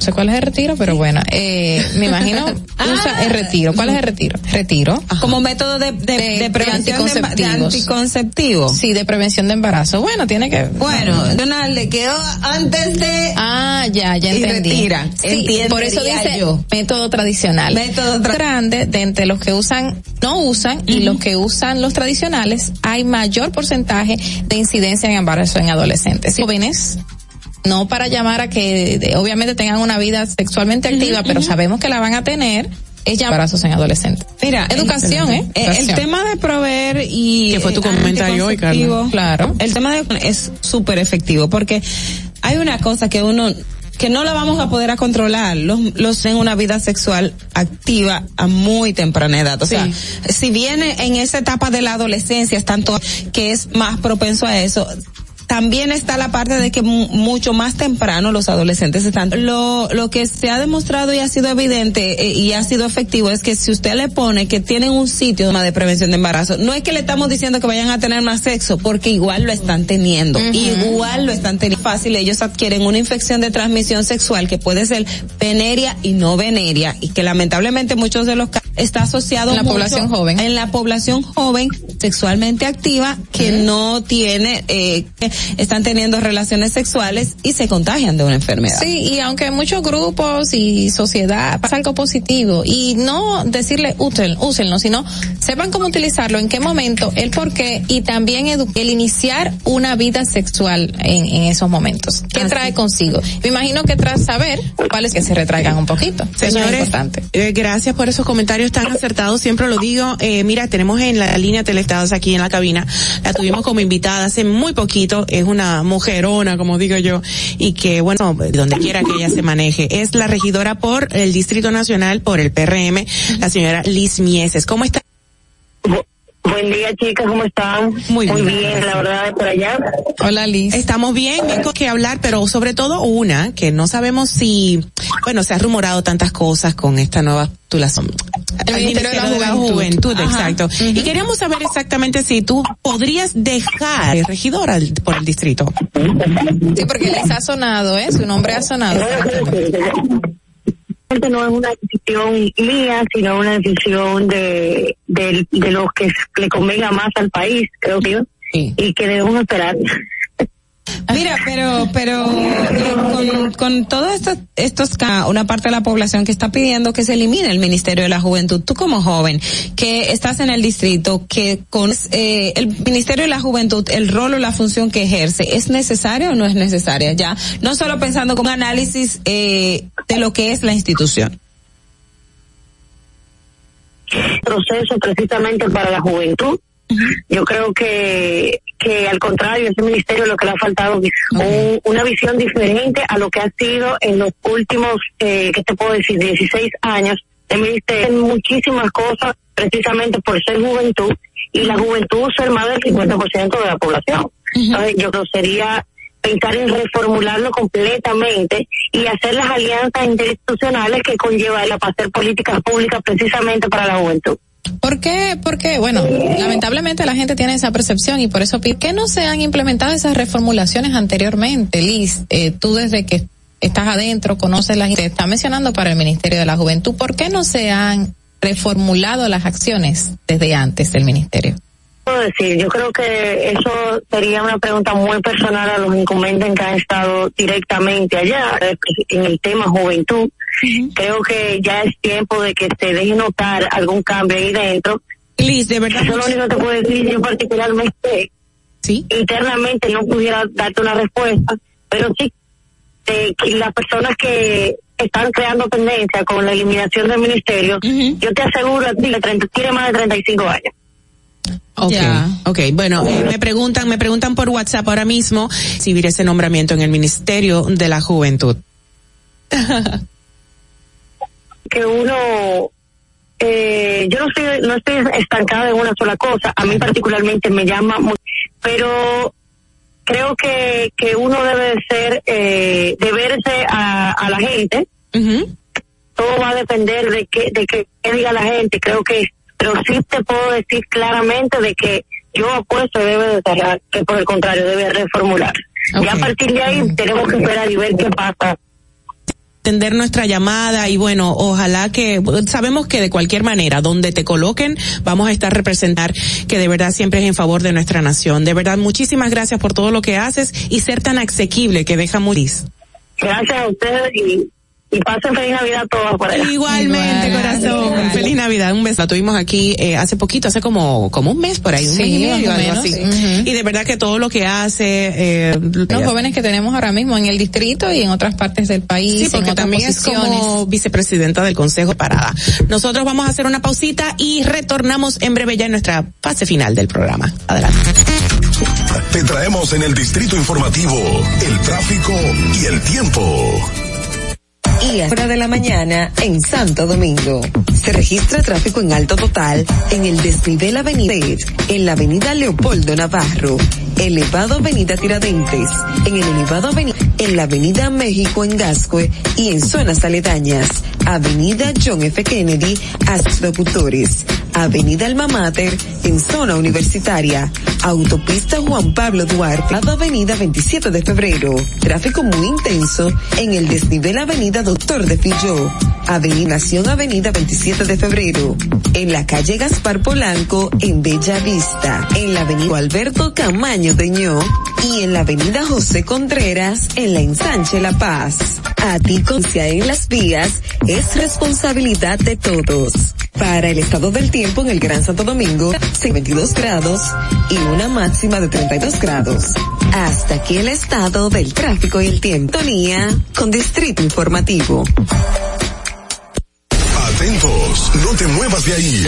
No sé cuál es el retiro, pero bueno, eh, me imagino usa el retiro. ¿Cuál es el retiro? Retiro. Como método de, de, prevención de anticonceptivo. Sí, de prevención de embarazo. Bueno, tiene que. Bueno, Donald le quedó antes de. Ah, ya, ya entendí. retira. por eso dice método tradicional. Método grande de entre los que usan, no usan y los que usan los tradicionales, hay mayor porcentaje de incidencia en embarazo en adolescentes. Jóvenes no para llamar a que obviamente tengan una vida sexualmente activa, pero sabemos que la van a tener es ya embarazos en adolescentes. Mira, educación, ¿eh? El tema de proveer y... Que fue tu comentario hoy, Carlos. Claro. El tema de es súper efectivo porque hay una cosa que uno que no la vamos a poder a controlar los, los en una vida sexual activa a muy temprana edad. O sea, si viene en esa etapa de la adolescencia, es tanto que es más propenso a eso, también está la parte de que mucho más temprano los adolescentes están. Lo, lo que se ha demostrado y ha sido evidente eh, y ha sido efectivo es que si usted le pone que tienen un sitio de prevención de embarazo, no es que le estamos diciendo que vayan a tener más sexo, porque igual lo están teniendo, igual lo están teniendo. Fácil, ellos adquieren una infección de transmisión sexual que puede ser veneria y no veneria y que lamentablemente muchos de los casos está asociado en la población joven. en la población joven sexualmente activa que no tiene eh, están teniendo relaciones sexuales y se contagian de una enfermedad. Sí, y aunque muchos grupos y sociedad pasa algo positivo y no decirle útil, úsenlo, sino sepan cómo utilizarlo, en qué momento, el por qué y también el iniciar una vida sexual en, en esos momentos. ¿Qué trae consigo? Me imagino que tras saber cuáles que se retraigan un poquito. Señores, Eso es importante. Eh, gracias por esos comentarios tan acertados, siempre lo digo. Eh, mira, tenemos en la línea telestados aquí en la cabina, la tuvimos como invitada hace muy poquito, es una mujerona, como digo yo, y que, bueno, donde quiera que ella se maneje, es la regidora por el Distrito Nacional, por el PRM, la señora Liz Mieses. ¿Cómo está? Buen día, chicas, ¿cómo están? Muy bien. Muy bien, la verdad, por allá. Hola, Liz. Estamos bien, tengo que hablar, pero sobre todo una, que no sabemos si, bueno, se ha rumorado tantas cosas con esta nueva titulación. El Ministerio de la Juventud. exacto. Y queríamos saber exactamente si tú podrías dejar de regidora por el distrito. Sí, porque Liz ha sonado, ¿eh? Su nombre ha sonado no es una decisión mía, sino una decisión de, de, de los que le convenga más al país, creo que y que debemos esperar. Mira, pero, pero con, con todo esto, estos, una parte de la población que está pidiendo que se elimine el Ministerio de la Juventud, tú como joven, que estás en el distrito, que con eh, el Ministerio de la Juventud, el rol o la función que ejerce, ¿es necesaria o no es necesaria? Ya, no solo pensando con análisis eh, de lo que es la institución. Proceso precisamente para la juventud yo creo que, que al contrario, ese ministerio lo que le ha faltado es una visión diferente a lo que ha sido en los últimos, eh, ¿qué te puedo decir?, 16 años. El ministerio muchísimas cosas precisamente por ser juventud y la juventud ser más del 50% de la población. Entonces, yo creo que sería pensar en reformularlo completamente y hacer las alianzas interinstitucionales que conllevaría para hacer políticas públicas precisamente para la juventud. ¿Por qué? Porque, bueno, lamentablemente la gente tiene esa percepción y por eso, ¿por qué no se han implementado esas reformulaciones anteriormente, Liz? Eh, tú desde que estás adentro, conoces la gente, está mencionando para el Ministerio de la Juventud, ¿por qué no se han reformulado las acciones desde antes del Ministerio? Puedo decir, yo creo que eso sería una pregunta muy personal a los incumbentes que han estado directamente allá en el tema juventud Creo que ya es tiempo de que se deje notar algún cambio ahí dentro. Liz, de verdad. Eso lo único que te puedo decir yo particularmente. ¿Sí? Internamente no pudiera darte una respuesta, pero sí que las personas que están creando tendencia con la eliminación del ministerio, yo te aseguro a ti que tiene más de 35 años. Okay, okay. Bueno, eh, me preguntan, me preguntan por WhatsApp ahora mismo si viene ese nombramiento en el Ministerio de la Juventud. que uno eh, yo no estoy no estoy estancada en una sola cosa. A mí particularmente me llama pero creo que que uno debe ser eh, de verse a, a la gente. Todo va a depender de que de que diga la gente. Creo que pero sí te puedo decir claramente de que yo apuesto debe de cerrar que por el contrario debe reformular. Y a partir de ahí tenemos que esperar y ver qué pasa atender nuestra llamada y bueno, ojalá que sabemos que de cualquier manera, donde te coloquen, vamos a estar representar que de verdad siempre es en favor de nuestra nación. De verdad, muchísimas gracias por todo lo que haces y ser tan asequible que deja Muris. Gracias a ustedes y y pasen feliz Navidad a todos por allá. Igualmente, corazón. Feliz Navidad. Un beso. La tuvimos aquí eh, hace poquito, hace como como un mes por ahí, un mes y medio, algo así. Y de verdad que todo lo que hace eh, los jóvenes que tenemos ahora mismo en el distrito y en otras partes del país, sí, porque también es como vicepresidenta del Consejo Parada. Nosotros vamos a hacer una pausita y retornamos en breve ya en nuestra fase final del programa. Adelante. Te traemos en el distrito informativo el tráfico y el tiempo y a hora de la mañana en Santo Domingo. Se registra tráfico en alto total en el desnivel Avenida en la Avenida Leopoldo Navarro, elevado Avenida Tiradentes, en el elevado Avenida, en la Avenida México en Gascue y en zonas aledañas, Avenida John F. Kennedy, hasta Avenida Alma Mater en zona universitaria, Autopista Juan Pablo Duarte, Avenida 27 de Febrero, tráfico muy intenso en el desnivel Avenida Doctor de Filló, Avenida Nación Avenida 27 de Febrero, en la calle Gaspar Polanco en Bella Vista, en la Avenida Alberto Camaño Deñó y en la Avenida José Contreras en la Ensanche La Paz. A ti en las vías es responsabilidad de todos. Para el estado del tiempo en el Gran Santo Domingo, 22 grados y una máxima de 32 grados. Hasta aquí el estado del tráfico y el tiempo. Tonía con Distrito Informativo. Atentos, no te muevas de ahí.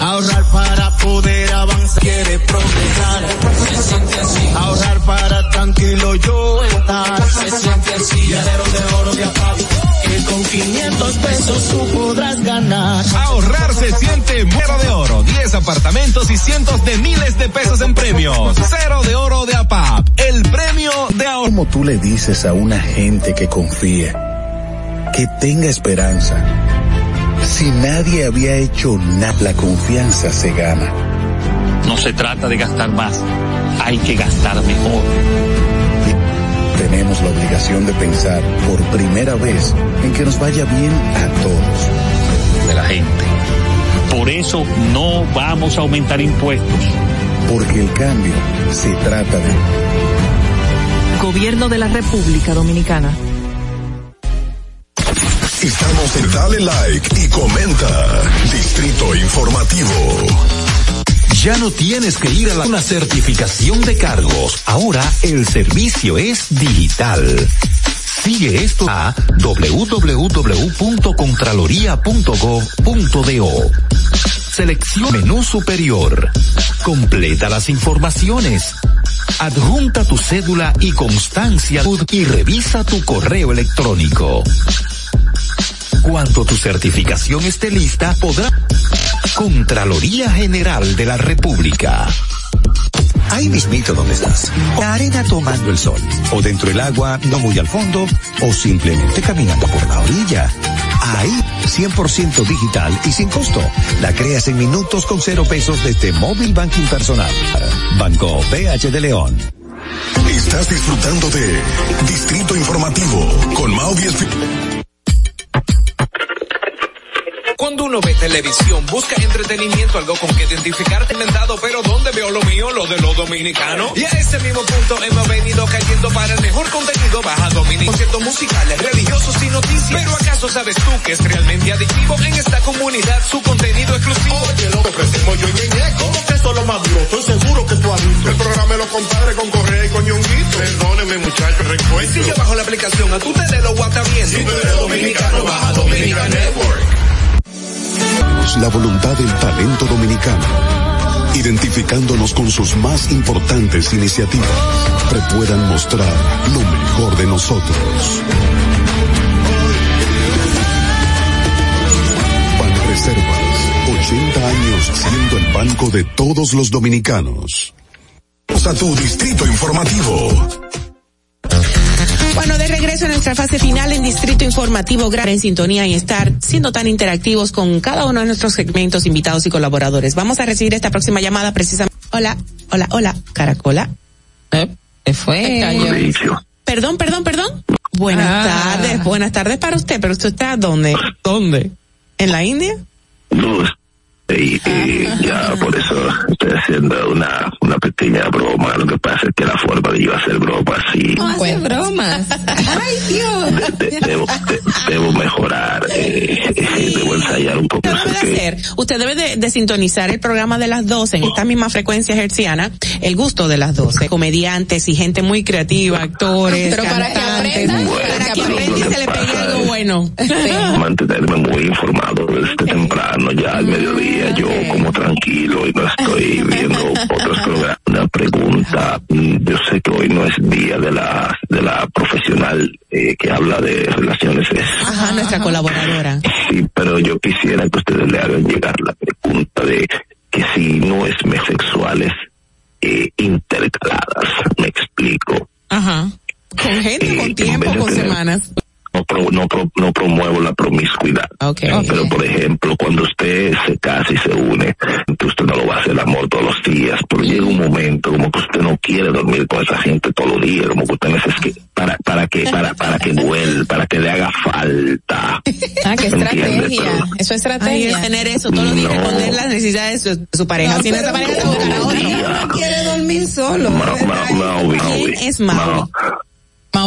Ahorrar para poder avanzar, quiere progresar. Se siente así. Ahorrar para tranquilo yo estar. Se siente así. de oro de que con 500 pesos tú podrás ganar. Ahorrar se siente muero de oro. 10 apartamentos y cientos de miles de pesos en premios. Cero de oro de APAP. El premio de ahorro. Como tú le dices a una gente que confía, que tenga esperanza si nadie había hecho nada, la confianza se gana. No se trata de gastar más, hay que gastar mejor. Tenemos la obligación de pensar por primera vez en que nos vaya bien a todos. De la gente. Por eso no vamos a aumentar impuestos. Porque el cambio se trata de... Gobierno de la República Dominicana. Estamos en Dale Like y comenta. Distrito Informativo. Ya no tienes que ir a la, una certificación de cargos. Ahora el servicio es digital. Sigue esto a www.contraloría.gov.do. Selección menú superior. Completa las informaciones. Adjunta tu cédula y constancia y revisa tu correo electrónico. Cuando tu certificación esté lista, podrá. Contraloría General de la República. Ahí mismito donde estás. La arena tomando el sol. O dentro del agua, no muy al fondo. O simplemente caminando por la orilla. Ahí, 100% digital y sin costo. La creas en minutos con cero pesos desde Móvil Banking Personal. Banco BH de León. Estás disfrutando de Distrito Informativo con Maudie cuando uno ve televisión, busca entretenimiento, algo con que identificarte inventado, pero ¿dónde veo lo mío? Lo de los dominicanos. Y a ese mismo punto hemos venido cayendo para el mejor contenido, baja Dominic. Conciertos musicales, religiosos y noticias. Pero ¿acaso sabes tú que es realmente adictivo en esta comunidad su contenido exclusivo? Oye, lo que ofrecemos yo y mi ¿Cómo que eso lo más duro? Estoy seguro que tú has visto. El programa de los compadres con Correa y con Ñonguito. Perdóneme, muchachos, recuerdo. Si yo bajo la aplicación, a tú te de lo WhatsApp viendo. Si tú eres dominicano, baja Dominica Network la voluntad del talento dominicano, identificándonos con sus más importantes iniciativas, que puedan mostrar lo mejor de nosotros. Reservas, 80 años siendo el banco de todos los dominicanos. A tu distrito informativo. Bueno, de regreso a nuestra fase final en Distrito Informativo, gran en sintonía y estar siendo tan interactivos con cada uno de nuestros segmentos, invitados y colaboradores. Vamos a recibir esta próxima llamada precisamente. Hola, hola, hola, Caracola. ¿Eh? fue? Perdón, perdón, perdón. Buenas ah. tardes, buenas tardes para usted, pero usted está dónde? ¿Dónde? ¿En la India? No, Y, y ya por eso estoy haciendo una, una pequeña broma. Lo que pasa es que la forma de yo hacer bromas sí. No hace bromas. Ay, Dios. de- debo, de- debo mejorar, eh, eh, debo ensayar un poco. Pero debe de hacer, usted debe de, de sintonizar el programa de las 12 en esta misma frecuencia herciana, el gusto de las 12, comediantes y gente muy creativa, actores, Pero para que cantantes, aprendan, para que aprenda y se le pegue algo bueno. mantenerme muy informado desde temprano, ya al mediodía, yo como tranquilo y no estoy viendo otros programas. Una pregunta, mm, yo sé que hoy no es día de la, de la profesional eh, que habla de relaciones, es, Ajá, nuestra colaboradora. sí, pero yo quisiera que ustedes le hagan llegar la pregunta de que si no es sexuales eh, intercaladas, me explico. Ajá. Con gente, con tiempo, con semanas. No, pro- no, pro- no promuevo la promiscuidad. Pero, por ejemplo, cuando usted se casa y se une, usted no lo va a hacer el amor todos los días, pero llega un momento como que usted no quiere dormir con esa gente todos los días, como que usted necesita para, para que, para, para que vuelva, para que le haga falta. Ah, qué estrategia. Pero- Eso es Ay, estrategia. es tener eso todos los días, responder las necesidades de su, pareja. No, si no esa pareja se buscará otra. No quiere dormir solo. Ma- ma- es Maui?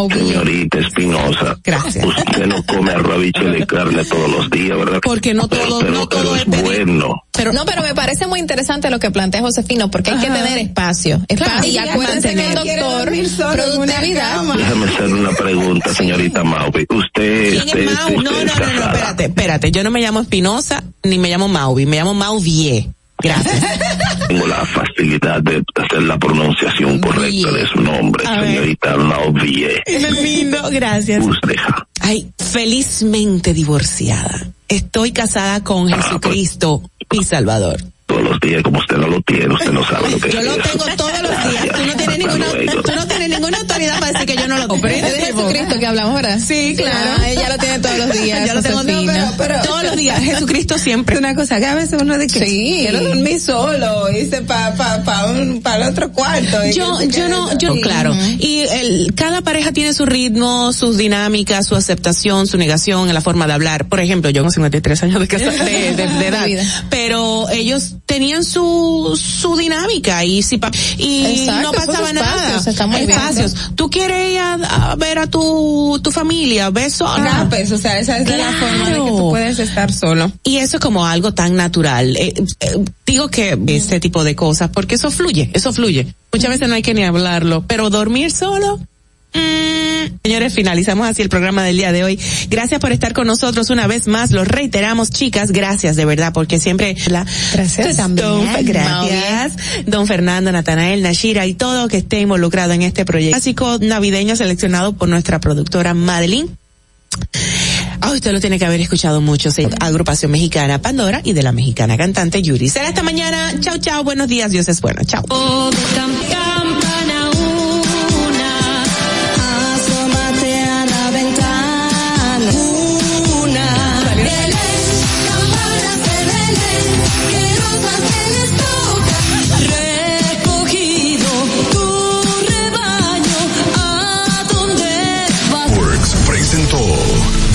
Señorita Espinosa, usted no come arrabiche y carne todos los días, ¿verdad? Porque no todo, pero, pero es bueno. Pero, no, pero me parece muy interesante lo que plantea Josefino, porque hay que tener espacio. espacio y acuérdense que el doctor, productividad. Déjame hacer una pregunta, señorita Maui. Usted, ¿Quién usted, es usted No, no, no, no, espérate, espérate. Yo no me llamo Espinosa ni me llamo Mauvi, me llamo Mauvie. Gracias. Tengo la facilidad de hacer la pronunciación correcta de su nombre, A señorita. Qué lindo, gracias. Usted, Ay, felizmente divorciada. Estoy casada con Jesucristo, mi Salvador. todos los días, como usted no lo tiene, usted no sabe lo que Yo es lo eso. tengo todos los días. Tú no tienes ninguna, tú no ninguna autoridad para decir que yo no lo tengo. Pero es de Jesucristo que hablamos, ¿verdad? Sí, claro. Ah, ella lo tiene todos los días. Ya lo tengo pero- pero- todos los días. Jesucristo siempre. Es una cosa que a veces uno dice que Sí. quiero dormir solo, irse para pa, pa un, pa el otro cuarto. y Yo, yo no, yo, claro. Y el, cada pareja tiene su ritmo, sus dinámicas, su aceptación, su negación en la forma de hablar. Por ejemplo, yo con 53 años de, casa- de, de- de edad. De. Pero ellos tenían su, su dinámica y si, pa- y Exacto, no pasaba nada. espacios, está muy bien. Espacios. Tú quieres ir a, a ver a tu, tu familia, ves sola. Ah, pues, o sea, esa es la forma de que tú puedes estar solo. Y eso es como algo tan natural. Eh, eh, digo que este tipo de cosas, porque eso fluye, eso fluye. Muchas veces no hay que ni hablarlo, pero dormir solo. Mm, Señores, finalizamos así el programa del día de hoy. Gracias por estar con nosotros una vez más. Lo reiteramos, chicas. Gracias de verdad, porque siempre la Gracias. también. Don, gracias. Don Fernando, Natanael, Nashira y todo que esté involucrado en este proyecto clásico navideño seleccionado por nuestra productora Madeline. Ah, usted lo tiene que haber escuchado mucho. Se- Agrupación Mexicana Pandora y de la mexicana cantante Yuri. Será esta mañana. Chao, chao. Buenos días. Dios es bueno. Chao.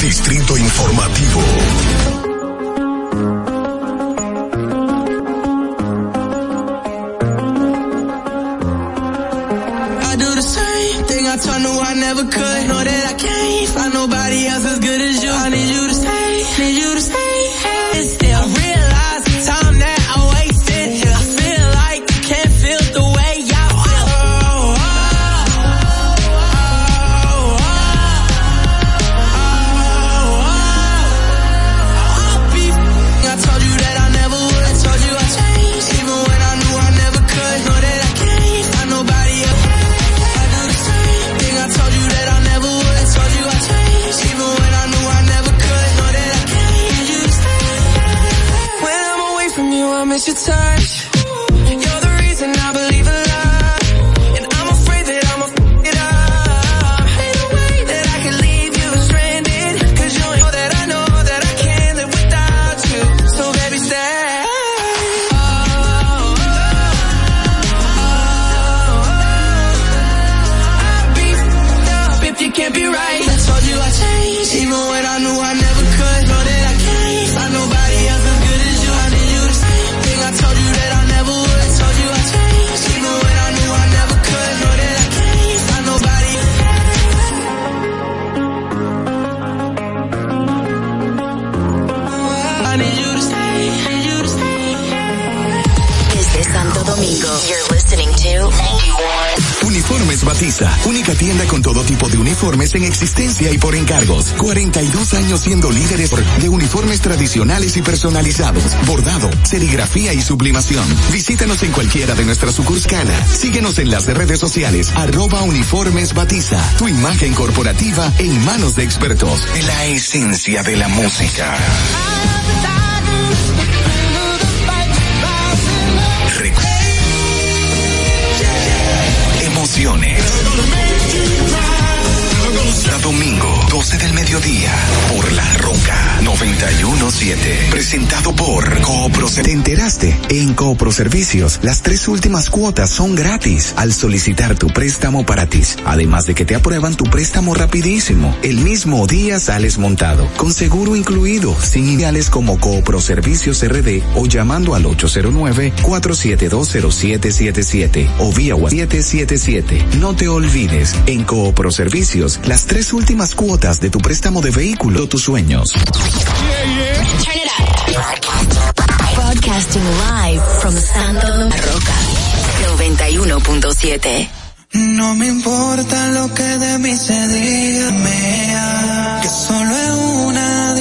Distrito Informativo. I do the same thing I told no I never could. Know that I can't find uniformes en existencia y por encargos. 42 años siendo líderes de uniformes tradicionales y personalizados, bordado, serigrafía y sublimación. Visítanos en cualquiera de nuestras sucursales. Síguenos en las redes sociales, arroba uniformes batiza. Tu imagen corporativa en manos de expertos. La esencia de la música. 12 del mediodía, por La Roca 917. Presentado por Coopro. ¿Te enteraste? En Coopro Servicios, las tres últimas cuotas son gratis al solicitar tu préstamo para ti. Además de que te aprueban tu préstamo rapidísimo. El mismo día sales montado, con seguro incluido, sin ideales como Coopro Servicios RD o llamando al 809-4720777 o vía WhatsApp 777. No te olvides, en Coopro Servicios, las tres últimas cuotas de tu préstamo de vehículo, tus sueños. Turn it up. Broadcasting live from Santo Roca 91.7. No me importa lo que de mí se diga, mea, que solo es una,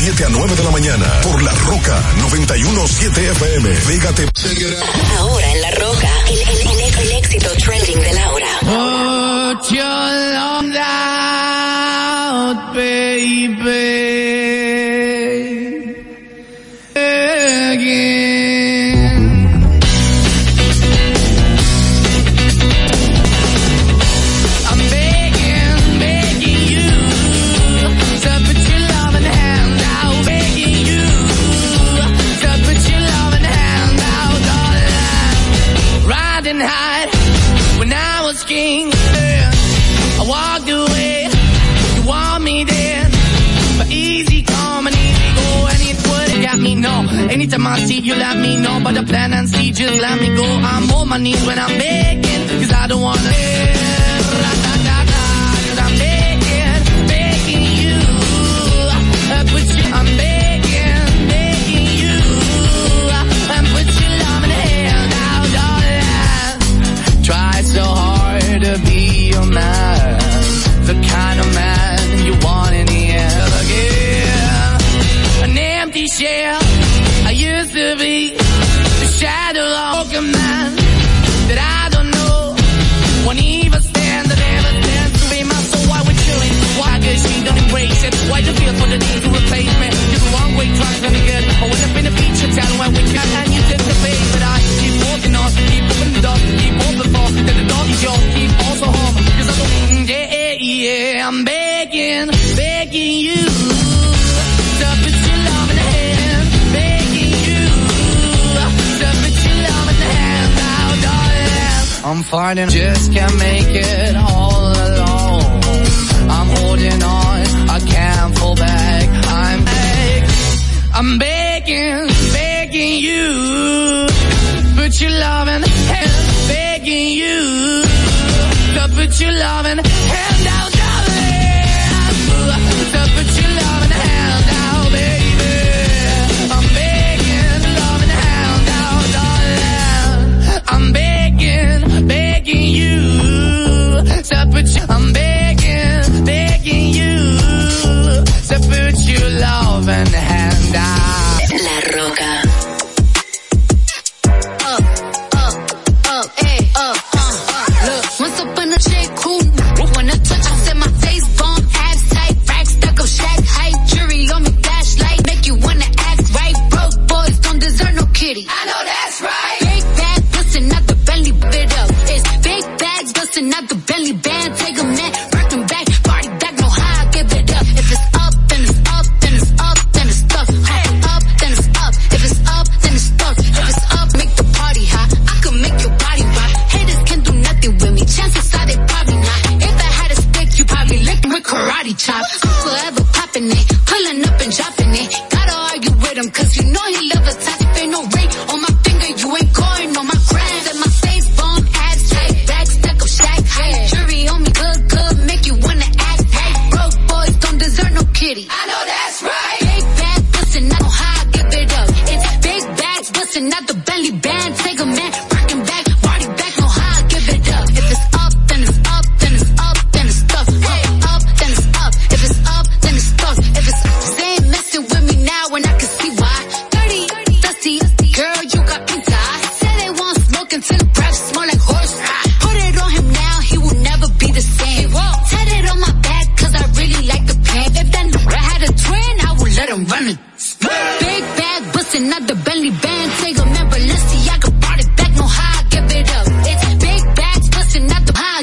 7 a 9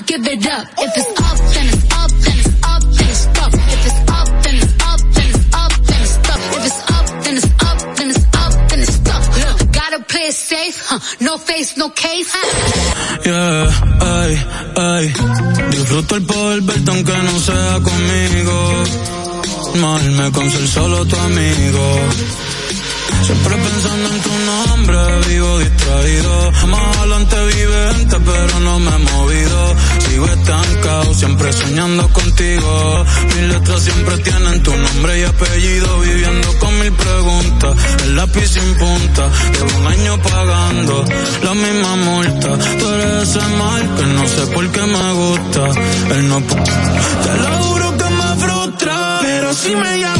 give it up. If it's up, then it's up, then it's up, then it's up. If it's up, then it's up, then it's up, then it's up. If it's up, then it's up, then it's up, then it's up. Gotta play it safe, huh? No face, no case. Huh? Yeah, ay, ay. Disfruto el poder verte aunque no sea conmigo. Mal me el solo tu amigo. Siempre pensando en tu nombre, vivo distraído. Más adelante vive vivente, pero no me he movido. Sigo estancado, siempre soñando contigo. Mis letras siempre tienen tu nombre y apellido. Viviendo con mil preguntas, el lápiz sin punta. Llevo un año pagando la misma multa. Tú eres ese mal que no sé por qué me gusta. Él no. Te lo juro que me frustra, pero si me llamas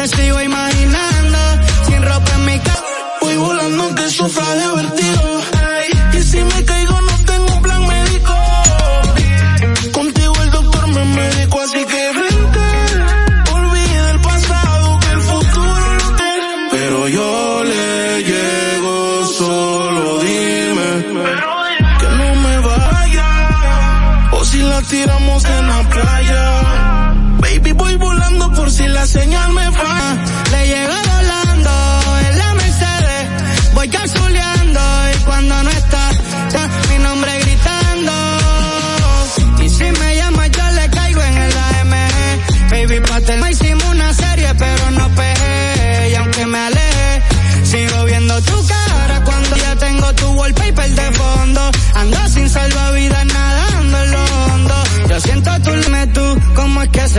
Te sigo imaginando, sin ropa en mi casa, voy volando, que sufra divertido.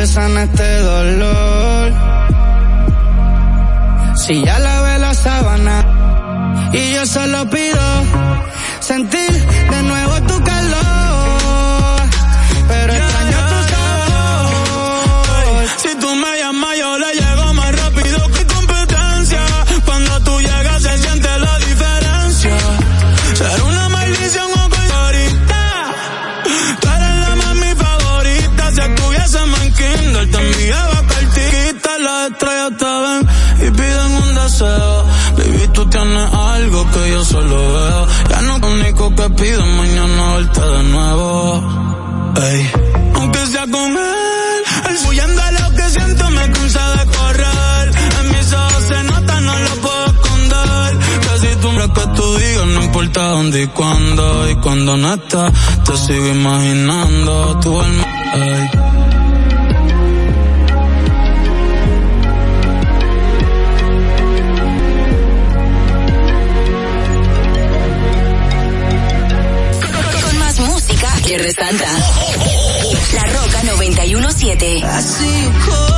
te sana este dolor. Si ya lavé la sábana y yo solo pido sentir de nuevo tu calor. lo veo. Ya no lo único que pido mañana verte de nuevo. Ey. Aunque sea con él, él huyendo a lo que siento me cansa de correr. En mis ojos se nota, no lo puedo esconder. Casi tú lo que tú digas, no importa dónde y cuándo. Y cuando no estás, te sigo imaginando tu alma. Ey. Santa. La Roca 917.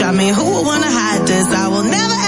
I mean, who would wanna hide this? I will never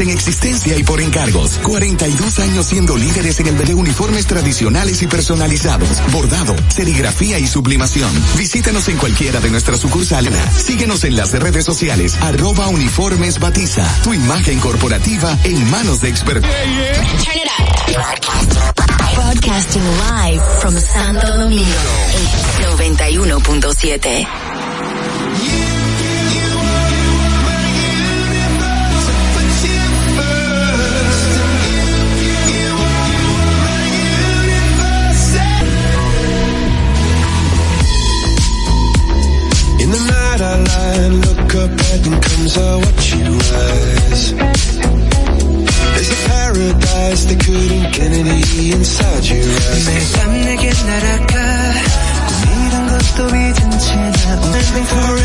en existencia y por encargos. 42 años siendo líderes en el de uniformes tradicionales y personalizados, bordado, serigrafía y sublimación. Visítanos en cualquiera de nuestras sucursales. Síguenos en las redes sociales, arroba uniformes Batiza, tu imagen corporativa en manos de expertos. Broadcasting live from Santo Domingo, 91.7. look up and comes a watch you rise. There's a paradise that couldn't get any inside your eyes. 매밤 내게 날아가 꿈이란 것도 잊은 채나 forever baby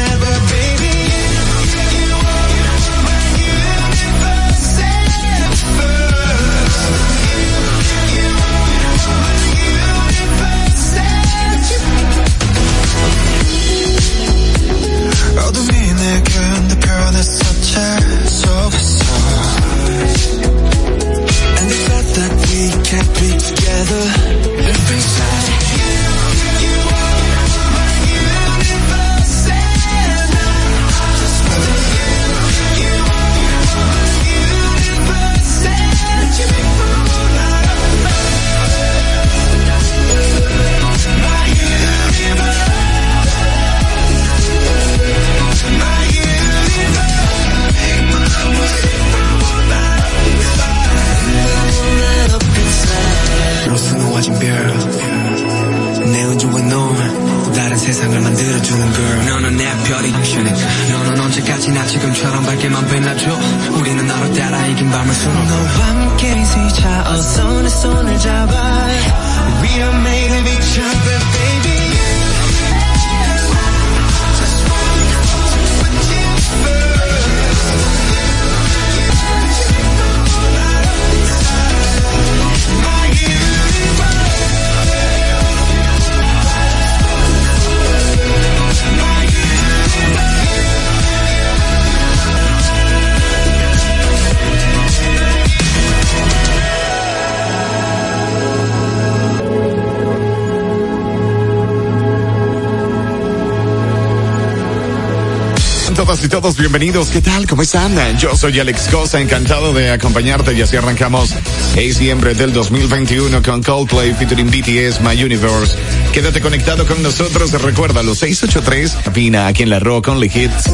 todos bienvenidos. ¿Qué tal? ¿Cómo están? Yo soy Alex Cosa, encantado de acompañarte y así arrancamos diciembre del 2021 con Coldplay featuring BTS My Universe. Quédate conectado con nosotros. Recuerda los 683 Vina aquí en la Rock Only Hits.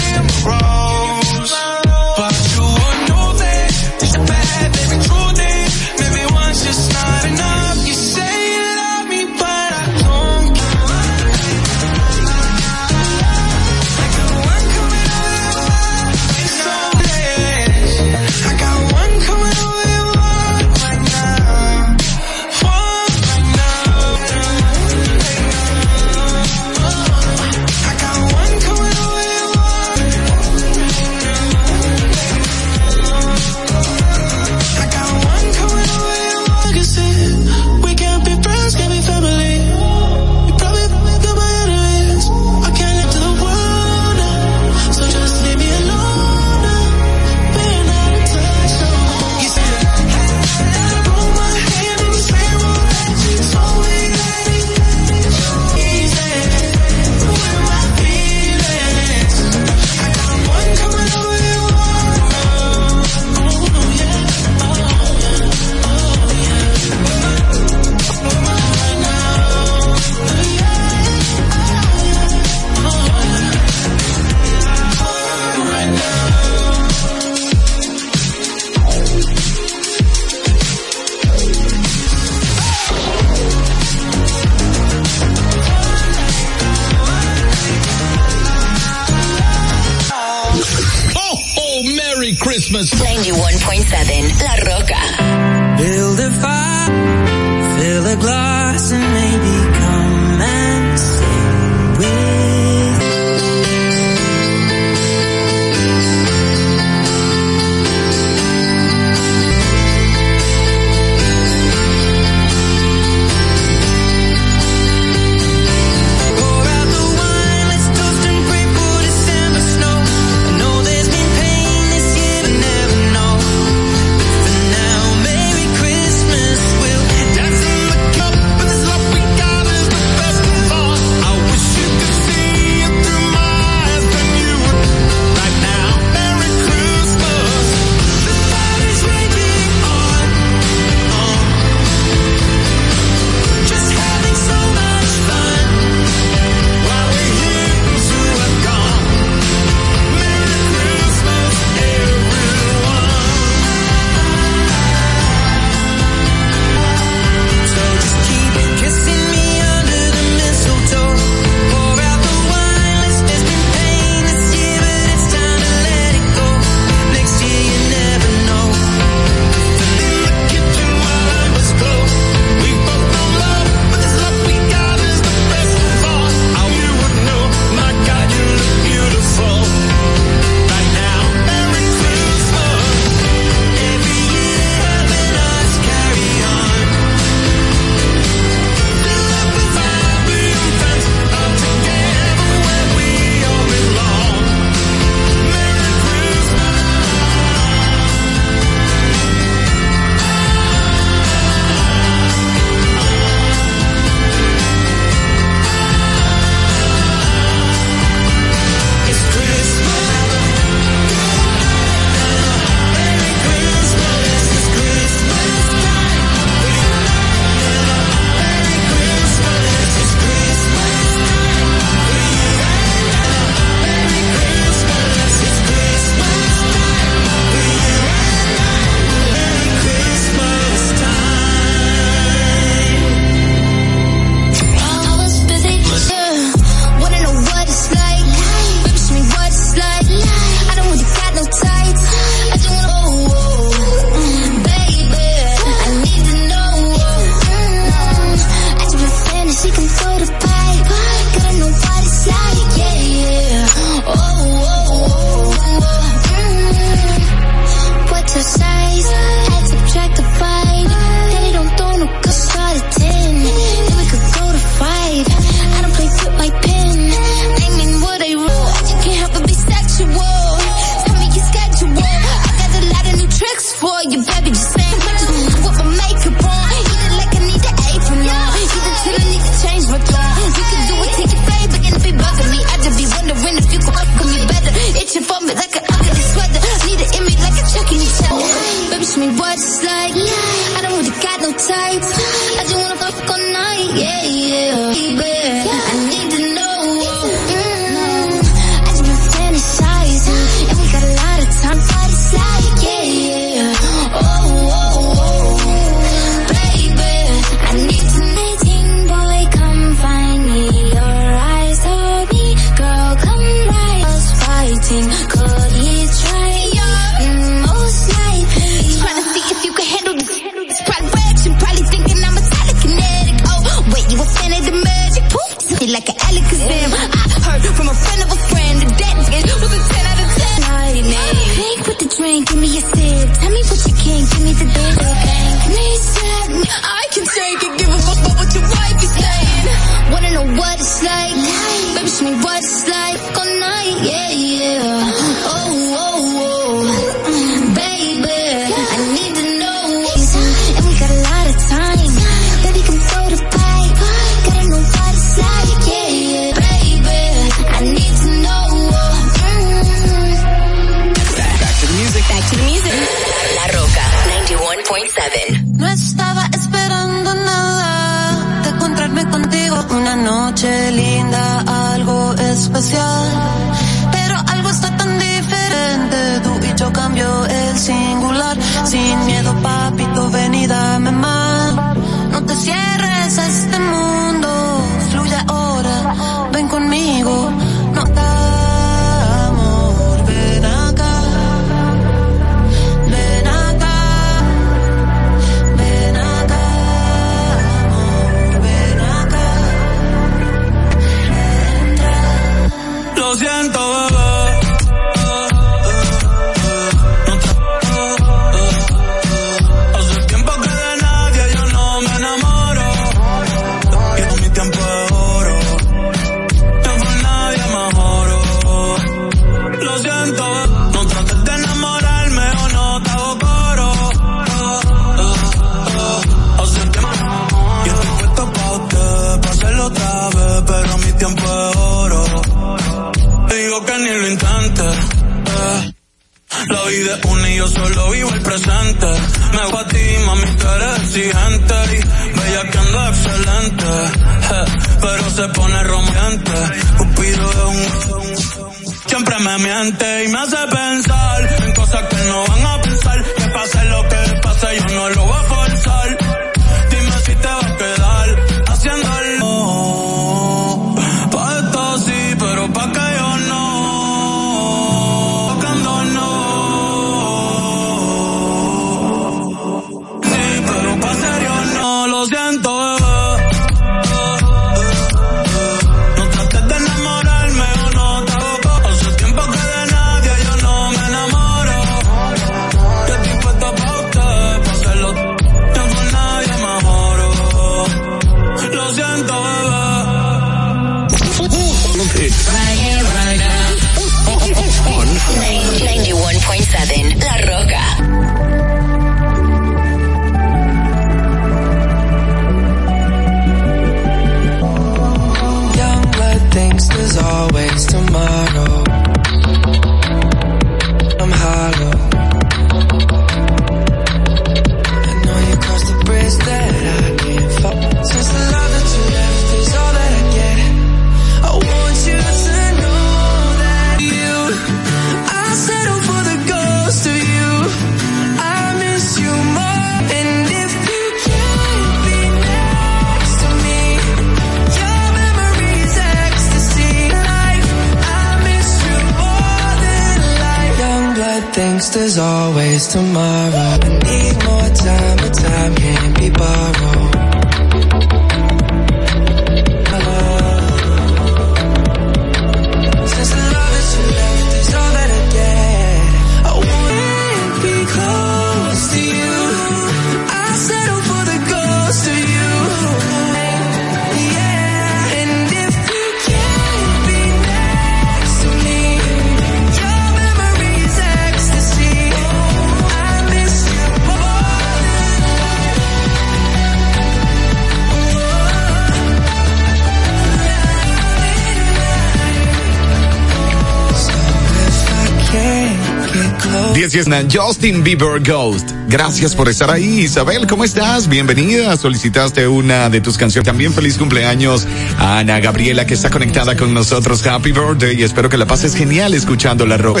Justin Bieber Ghost. Gracias por estar ahí. Isabel, ¿cómo estás? Bienvenida. Solicitaste una de tus canciones. También feliz cumpleaños a Ana Gabriela que está conectada con nosotros. Happy birthday espero que la pases genial escuchando la ropa.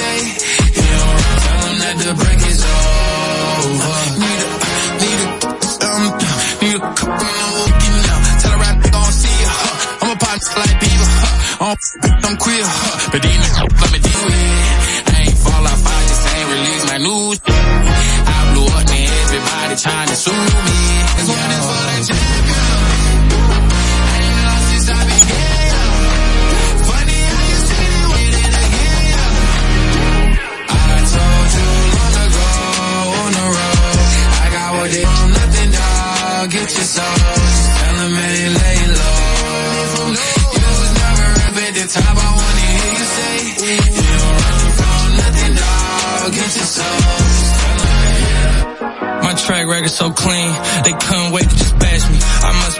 day. You know, tell them that the break is over. Need a, need a, um, need a couple more. looking now. Tell her I don't see you, huh? I'm a pop like Beaver, huh? I'm, I'm queer, huh? But these let me deal with it. I ain't fall off, I just ain't release my news. I blew up and everybody trying to sue me.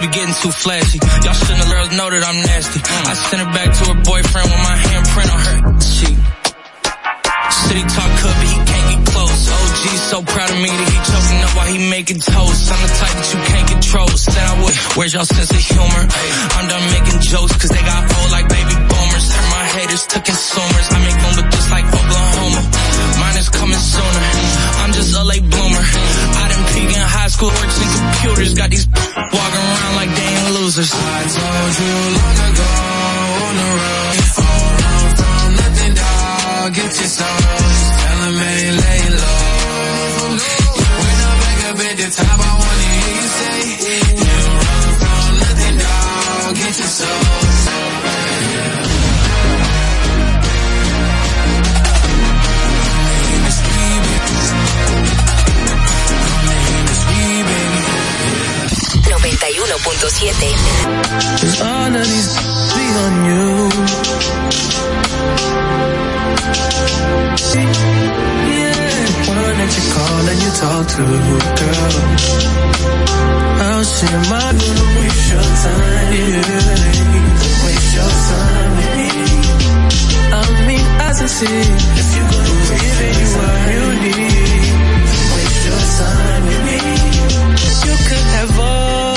Be getting too flashy. Y'all shouldn't have girls know that I'm nasty. I sent her back to her boyfriend with my handprint on her cheek. City talk could, but he can't get close. OG so proud of me that he choking up while he making toast. I'm the type that you can't control. Said I would. Where's your sense of humor? I'm done making jokes cause they got old like baby boomers. Turn my haters to consumers. I make them look just like Oklahoma. Mine is coming sooner. I'm just a late bloomer. I didn't peak in high school, works in computers. Got these losers. I told you long ago on the road. You could have all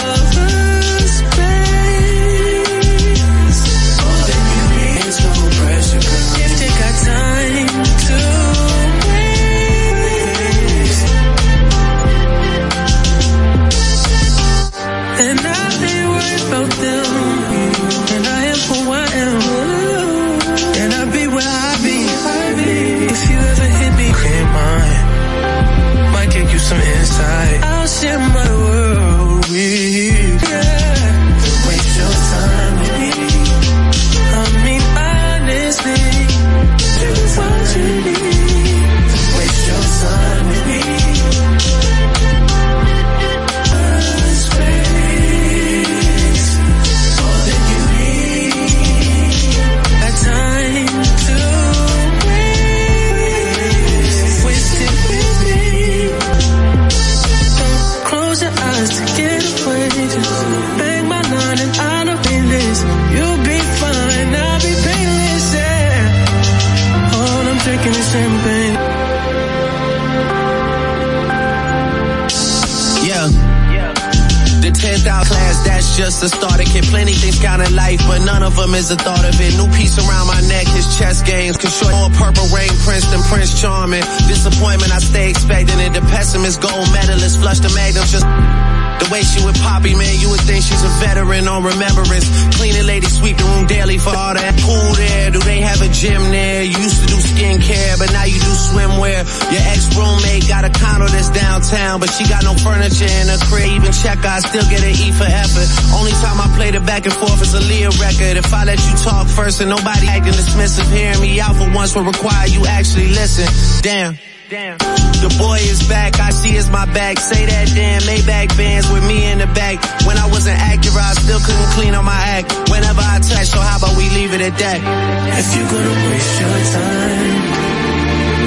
that's just the start. It can plenty things count in life, but none of them is a thought of it. New piece around my neck, his chess games. Cause Control more purple rain, Princeton, Prince Charming. Disappointment, I stay expecting it. The pessimist, gold medalist, flush the magnums just. The way she with Poppy, man, you would think she's a veteran on remembrance. Cleaning lady, sweep the room daily for all that pool there. Do they have a gym there? You used to do skincare, but now you do swimwear. Your ex-roommate got a condo that's downtown, but she got no furniture in her crib. Even check I still get an E for effort. Only time I play the back and forth is a Leah record. If I let you talk first and nobody acting dismissive, hearing me out for once will require you actually listen. Damn. Damn. The boy is back, I see is my back. Say that damn Maybach bands with me in the back. When I wasn't accurate, I still couldn't clean up my act. Whenever I touch, so how about we leave it at that? If you're gonna waste your time,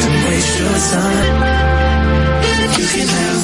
to waste your time, you can have